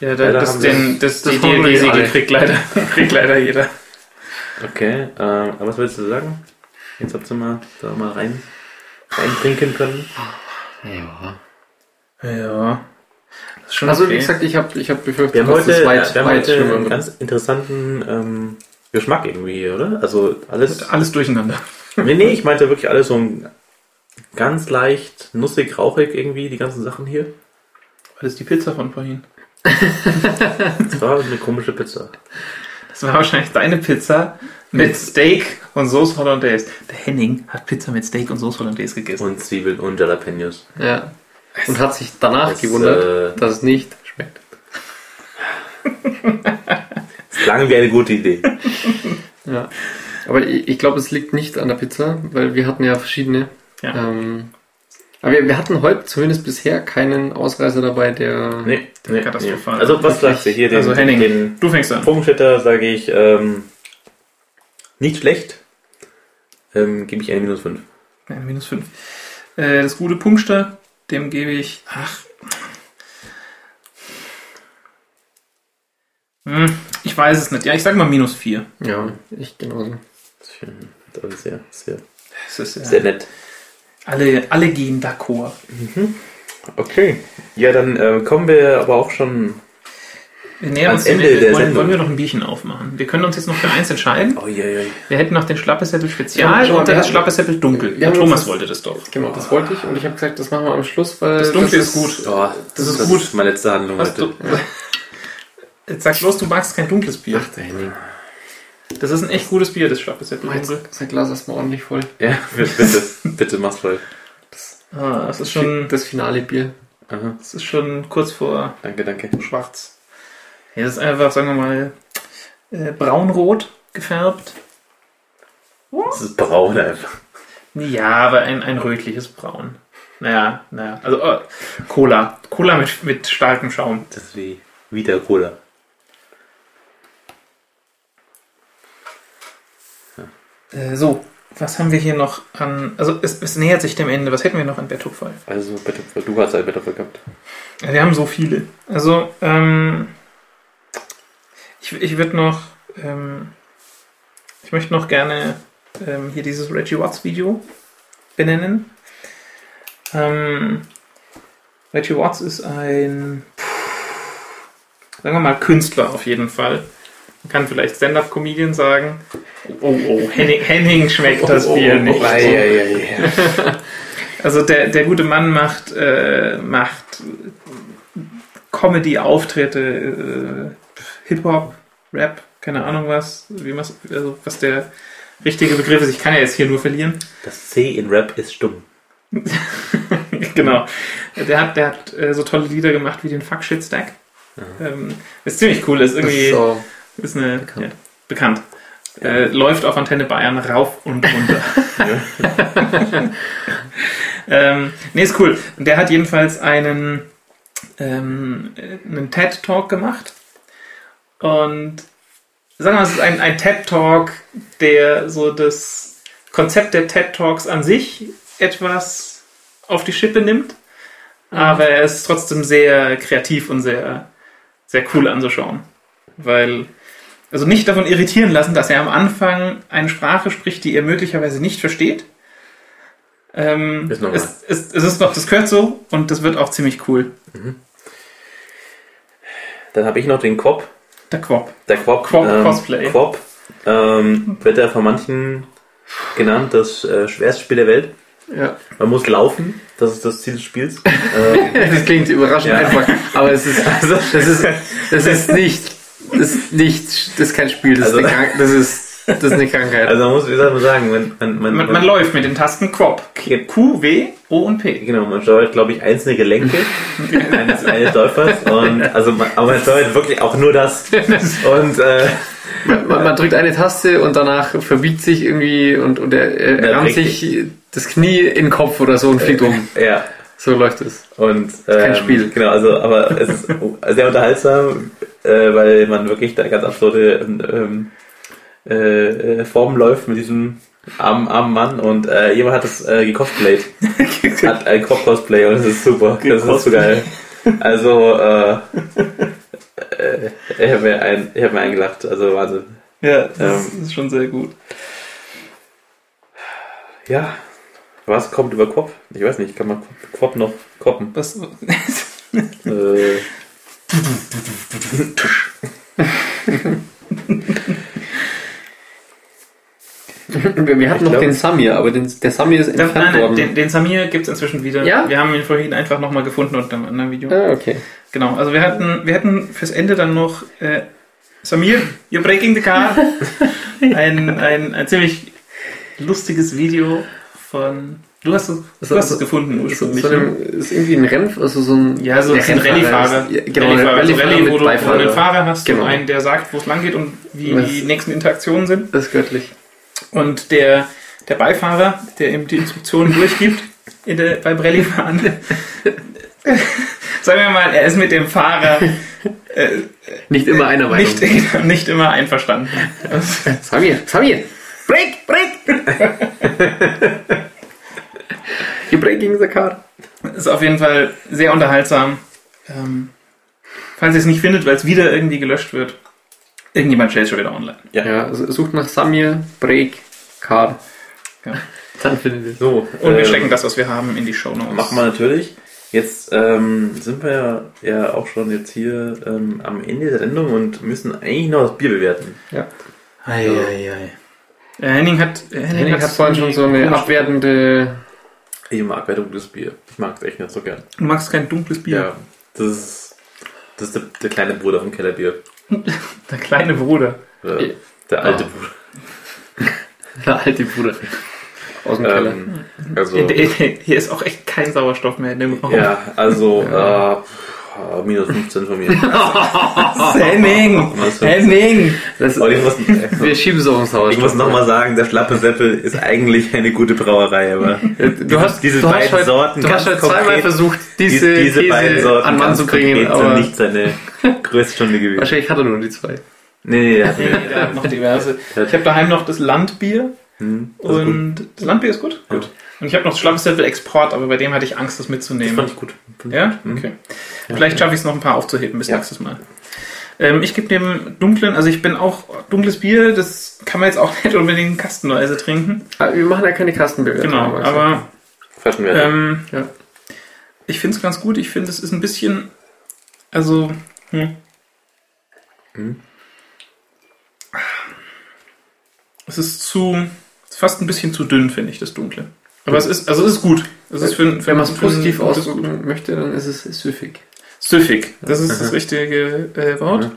Ja, Leider da, das, den, das, das die DLG-Siegel kriegt leider, kriegt leider jeder. Okay, äh, aber was willst du sagen? Jetzt habt ihr mal da mal rein reintrinken können. Ja. Ja. Also okay. wie gesagt, ich habe ich hab befürchtet, Wir haben dass heute, das weit, wir haben weit heute einen ganz interessanten ähm, Geschmack irgendwie oder? Also alles. alles durcheinander. nee, nee, ich meinte wirklich alles so ein ganz leicht nussig, rauchig irgendwie, die ganzen Sachen hier. Das ist die Pizza von vorhin. Das war eine komische Pizza. Das war wahrscheinlich deine Pizza mit Steak und Sauce Hollandaise. Der Henning hat Pizza mit Steak und Sauce Hollandaise gegessen. Und Zwiebeln und Jalapenos. Ja. Und hat sich danach Das, gewundert, äh, dass es nicht schmeckt. Klang wie eine gute Idee. Ja. Aber ich, ich glaube, es liegt nicht an der Pizza, weil wir hatten ja verschiedene. Ja. Ähm, aber wir, wir hatten heute zumindest bisher keinen Ausreißer dabei, der. Nee, nee, Katastrophal. nee. Also was sagst du hier? Den, also Henning, den du fängst an. Funkstätter sage ich ähm, nicht schlecht. Ähm, Gebe ich eine minus 5. Ja, minus 5. Äh, das gute Punkster, dem gebe ich. Ach. Hm, ich weiß es nicht. Ja, ich sag mal minus 4. Ja, ich genauso. Das ist sehr, sehr, Das ist ja, sehr nett. alle, alle gehen d'accord. Okay. Ja, dann äh, kommen wir aber auch schon. Wir nähern Ans uns Ende der wollen, Sendung. wollen wir noch ein Bierchen aufmachen? Wir können uns jetzt noch für eins entscheiden. Oh, je, je. Wir hätten noch den Schlappesäppel Spezial Ja, mal, und wir das Schlappesäppel Dunkel. Der Thomas das- wollte das doch. Genau, das wollte ich und ich habe gesagt, das machen wir am Schluss, weil. Das Dunkle ist gut. Oh, Das ist gut. meine letzte Handlung heute. du, Jetzt sag bloß, du magst kein dunkles Bier. Ach, der Henning. Das ist ein echt gutes Bier, das Schlappesäppel jetzt Dunkel. sein Glas erstmal ordentlich voll. Ja, bitte, bitte mach's voll. Ah, das ist schon, Das finale Bier. Aha, das ist schon kurz vor danke, danke. schwarz. Ja, das ist einfach, sagen wir mal, äh, braunrot gefärbt. Das ist braun einfach. Ja, aber ein, ein rötliches Braun. Naja, naja. Also äh, Cola. Cola mit, mit starkem Schaum. Das ist wie Vita Cola. Äh, so, was haben wir hier noch an. Also es, es nähert sich dem Ende. Was hätten wir noch an Battlefield? Also Battlefield, du hast ein Battlefield gehabt. Wir haben so viele. Also, ähm, ich, ich würde noch, ähm, ich möchte noch gerne ähm, hier dieses Reggie Watts Video benennen. Ähm, Reggie Watts ist ein, sagen wir mal, Künstler auf jeden Fall. Man kann vielleicht Stand-Up-Comedian sagen. Oh, oh, Henning, Henning schmeckt das Bier nicht. Ei, ei, ei. Also der, der gute Mann macht, äh, macht Comedy-Auftritte, äh, Hip-Hop, Rap, keine Ahnung was, wie also was der richtige Begriff ist. Ich kann ja jetzt hier nur verlieren. Das C in Rap ist stumm. genau. Der hat, der hat äh, so tolle Lieder gemacht wie den Fuck Shit Stack. Ähm, ist ziemlich cool, ist Das irgendwie ist so, ist eine, bekannt. Ja, bekannt. Äh, läuft auf Antenne Bayern rauf und runter. ähm, nee, ist cool. Der hat jedenfalls einen, ähm, einen TED-Talk gemacht. Und sagen wir mal, es ist ein, ein TED-Talk, der so das Konzept der TED-Talks an sich etwas auf die Schippe nimmt. Aber er ist trotzdem sehr kreativ und sehr, sehr cool anzuschauen. Weil, also nicht davon irritieren lassen, dass er am Anfang eine Sprache spricht, die er möglicherweise nicht versteht. Ähm, Ist es, es, es ist noch, das gehört so und das wird auch ziemlich cool. Dann habe ich noch den Quop. Der Quop. Der Quop, Quop ähm, Cosplay. Quop ähm, wird ja von manchen genannt das äh, schwerste Spiel der Welt. ja. Man muss laufen, das ist das Ziel des Spiels. äh, Das klingt überraschend Ja. einfach, aber es ist, das ist, das ist nicht, das ist nicht, das ist kein Spiel, das, Also- ist, eine das ist, das ist eine Krankheit. also man muss, wie soll man sagen, man, man, man, Man, man läuft mit den Tasten Quop. Q, W, O und P. Genau, man steuert, glaube ich, einzelne Gelenke eines, eines Läufers. Und, also man, aber man steuert wirklich auch nur das. Und äh, Man, man drückt eine Taste und danach verbiegt sich irgendwie und, und er, er Ja, rammt sich das Knie in den Kopf oder so und fliegt um. ja, So läuft es. und ähm, kein Spiel. Genau, also aber es ist sehr unterhaltsam, äh, weil man wirklich da ganz absurde ähm, äh, Formen läuft mit diesem armen, armen Mann und äh, jemand hat das äh, gecosplayt. hat ein Crop-Cosplay und das ist super. Das ist so geil. Also, äh, äh, ich habe mir, ein, ich hab mir eingelacht, also Wahnsinn. Ja, das Ähm. ist schon sehr gut. Ja, was kommt über Kopf? Ich weiß nicht, kann man Kopf noch koppen? Was, Äh, Wir, hatten noch glaub- den Samir, aber den, der Samir ist entfernt nein, nein, worden. den, den Samir gibt es inzwischen wieder. Ja? Wir haben ihn vorhin einfach nochmal gefunden unter einem anderen Video. ah, okay. Genau, also wir hatten, wir hatten fürs Ende dann noch äh, Samir, you're breaking the car. ein, ein, ein ziemlich lustiges Video von. Du hast es, du So- hast es so- gefunden So, ursprünglich. so ne? einem, ist irgendwie ein Renn, also so ein. Ja, so ein Rallye-Fahrer. Ja, genau, Rallye-Fahrer, also Rallye, wo du, wo du einen. Fahrer hast Genau. und einen, der sagt, wo es lang geht und wie Was- die nächsten Interaktionen sind. Das ist göttlich. Und der, der Beifahrer, der ihm die Instruktionen durchgibt in der, beim Rallye-Fahren, sagen wir mal, er ist mit dem Fahrer äh, Nicht immer einer Meinung. nicht, nicht immer einverstanden. Samir, Samir! Break, break! You're breaking the car. Ist auf jeden Fall sehr unterhaltsam. Ähm, falls ihr es nicht findet, weil es wieder irgendwie gelöscht wird, irgendjemand stellt es schon wieder online. Ja, sucht nach Samir, break, car. Ja. Dann findet ihr so, Und wir ähm, stecken das, was wir haben, in die Show Notes. Machen wir natürlich. Jetzt ähm, sind wir ja, ja auch schon jetzt hier ähm, am Ende der Sendung und müssen eigentlich noch das Bier bewerten. Ja. Ei, ei, ei. Äh, Henning hat, äh, Henning, Henning hat vorhin schon so eine abwertende. Ich mag ein dunkles Bier. Ich mag es echt nicht so gern. Du magst kein dunkles Bier. Ja, das ist, das ist der, der kleine Bruder vom Kellerbier. Der kleine Bruder. Äh, der alte Ah. Bruder. Der alte Bruder. Aus dem Keller. Ähm, also, In der- Hier ist auch echt kein Sauerstoff mehr in dem Raum. ja, also, äh, Ah, minus 15 von mir. Aber ich muss, wir schieben es auch ins Haus. ich muss nochmal sagen, der Schlappe Seppel ist eigentlich eine gute Brauerei, aber Du hast diese du beiden hast Sorten Du hast heute zweimal versucht, diese, diese, beiden Sorten an Mann zu bringen, konkret sind aber nicht seine größte Stunde gewesen. wahrscheinlich hat er nur die zwei. Nee, nee, Nee, nee. der hat noch diverse. Ich habe daheim noch das Landbier Hm, das ist gut. und das Landbier ist gut. Ja. Gut. Und ich habe noch das Schlappeslevel Export, aber bei dem hatte ich Angst, das Das mitzunehmen. fand ich gut. Ja? gut. Hm. Okay. Vielleicht schaffe ich es noch ein paar aufzuheben bis Ja. nächstes Mal. Ähm, ich gebe dem dunklen, also ich bin auch dunkles Bier, das kann man jetzt auch nicht unbedingt kastenweise trinken. Aber wir machen ja keine Kastenbewertung. Genau, aber ähm, Ja. ich finde es ganz gut. Ich finde, es ist ein bisschen, also, hm. Hm. Es ist zu, fast ein bisschen zu dünn, finde ich, das Dunkle. Aber es ist, also es ist gut. Es ist für, für Wenn man es positiv ausdrücken möchte, dann ist es süffig. Süffig, das ist das richtige äh, Wort.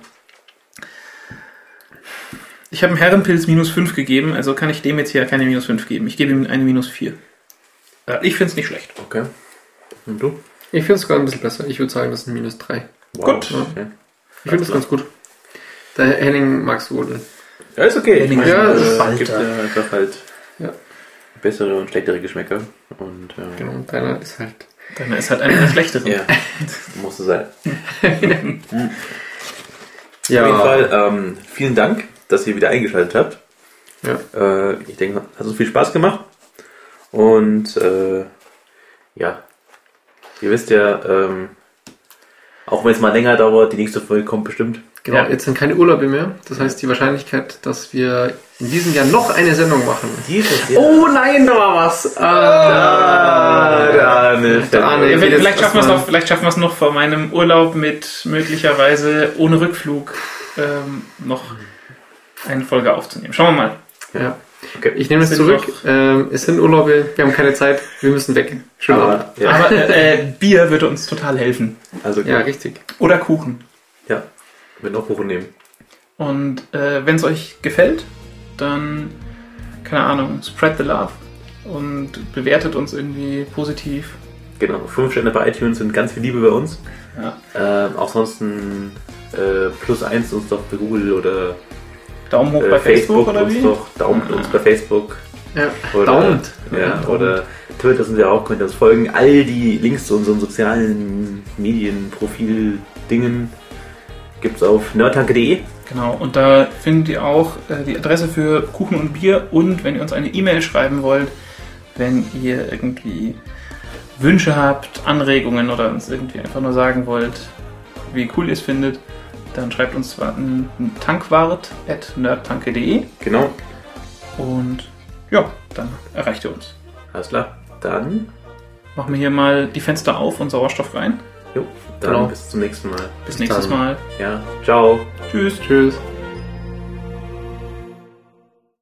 Ich habe einem Herrenpilz minus 5 gegeben, also kann ich dem jetzt hier keine minus 5 geben. Ich gebe ihm eine minus 4. Äh, ich finde es nicht schlecht. Okay. Und du? Ich finde es sogar ein bisschen besser. Ich würde sagen, das sind minus drei. Wow. Gut. Okay. Ich finde es ganz gut. Der Henning mag es wohl. Ja, ist okay. Ich meine, Ja, äh, ist es gibt ja einfach halt. Bessere und schlechtere Geschmäcker. Und äh, Genau, und deiner ist halt. Dann ist halt eine der schlechteren. ja, muss es sein. Ja, Auf jeden Fall, ähm, vielen Dank, dass ihr wieder eingeschaltet habt. Ja. Äh, ich denke, hat uns viel Spaß gemacht. Und äh, ja, ihr wisst ja, ähm, auch wenn es mal länger dauert, die nächste Folge kommt bestimmt. Genau, Ja. jetzt sind keine Urlaube mehr. Das heißt, die Wahrscheinlichkeit, dass wir in diesem Jahr noch eine Sendung machen. Dieses Oh nein, da war was. Ah, Ah. Der Arne. Ja, Ja, vielleicht, schaffen wir es noch, vielleicht schaffen wir es noch vor meinem Urlaub mit möglicherweise ohne Rückflug ähm, noch eine Folge aufzunehmen. Schauen wir mal. ja. Okay. Ich nehme Sind zurück. Ähm, es sind Urlaube, wir haben keine Zeit, wir müssen weg. Abend. Aber, ja, Aber äh, äh, Bier würde uns total helfen. also Ja, richtig. Oder Kuchen. ja, wir noch Kuchen nehmen. Und äh, wenn es euch gefällt, dann, keine Ahnung, spread the love und bewertet uns irgendwie positiv. Genau, fünf Sterne bei iTunes sind ganz viel Liebe bei uns. Ja. Ähm, ansonsten äh, plus eins uns doch bei Google oder Daumen hoch äh, bei Facebook, oder uns wie? doch, daumt Ah. uns bei Facebook. Ja. Oder, Daumt. Ja, oder Twitter sind wir auch, könnt ihr uns folgen. All die Links zu unseren sozialen Medienprofil-Dingen gibt's auf nerdtanke.de. Genau, und da findet ihr auch äh, die Adresse für Kuchen und Bier und wenn ihr uns eine E-Mail schreiben wollt, wenn ihr irgendwie Wünsche habt, Anregungen oder uns irgendwie einfach nur sagen wollt, wie cool ihr es findet, dann schreibt uns zwar an tankwart.nerdtanke.de Genau, und ja, dann erreicht ihr uns. alles klar. Dann, Machen wir hier mal die Fenster auf und Sauerstoff rein. Jo, dann Genau. bis zum nächsten Mal. Bis Bis nächstes dann. Mal. Ja, ciao. Tschüss. Tschüss.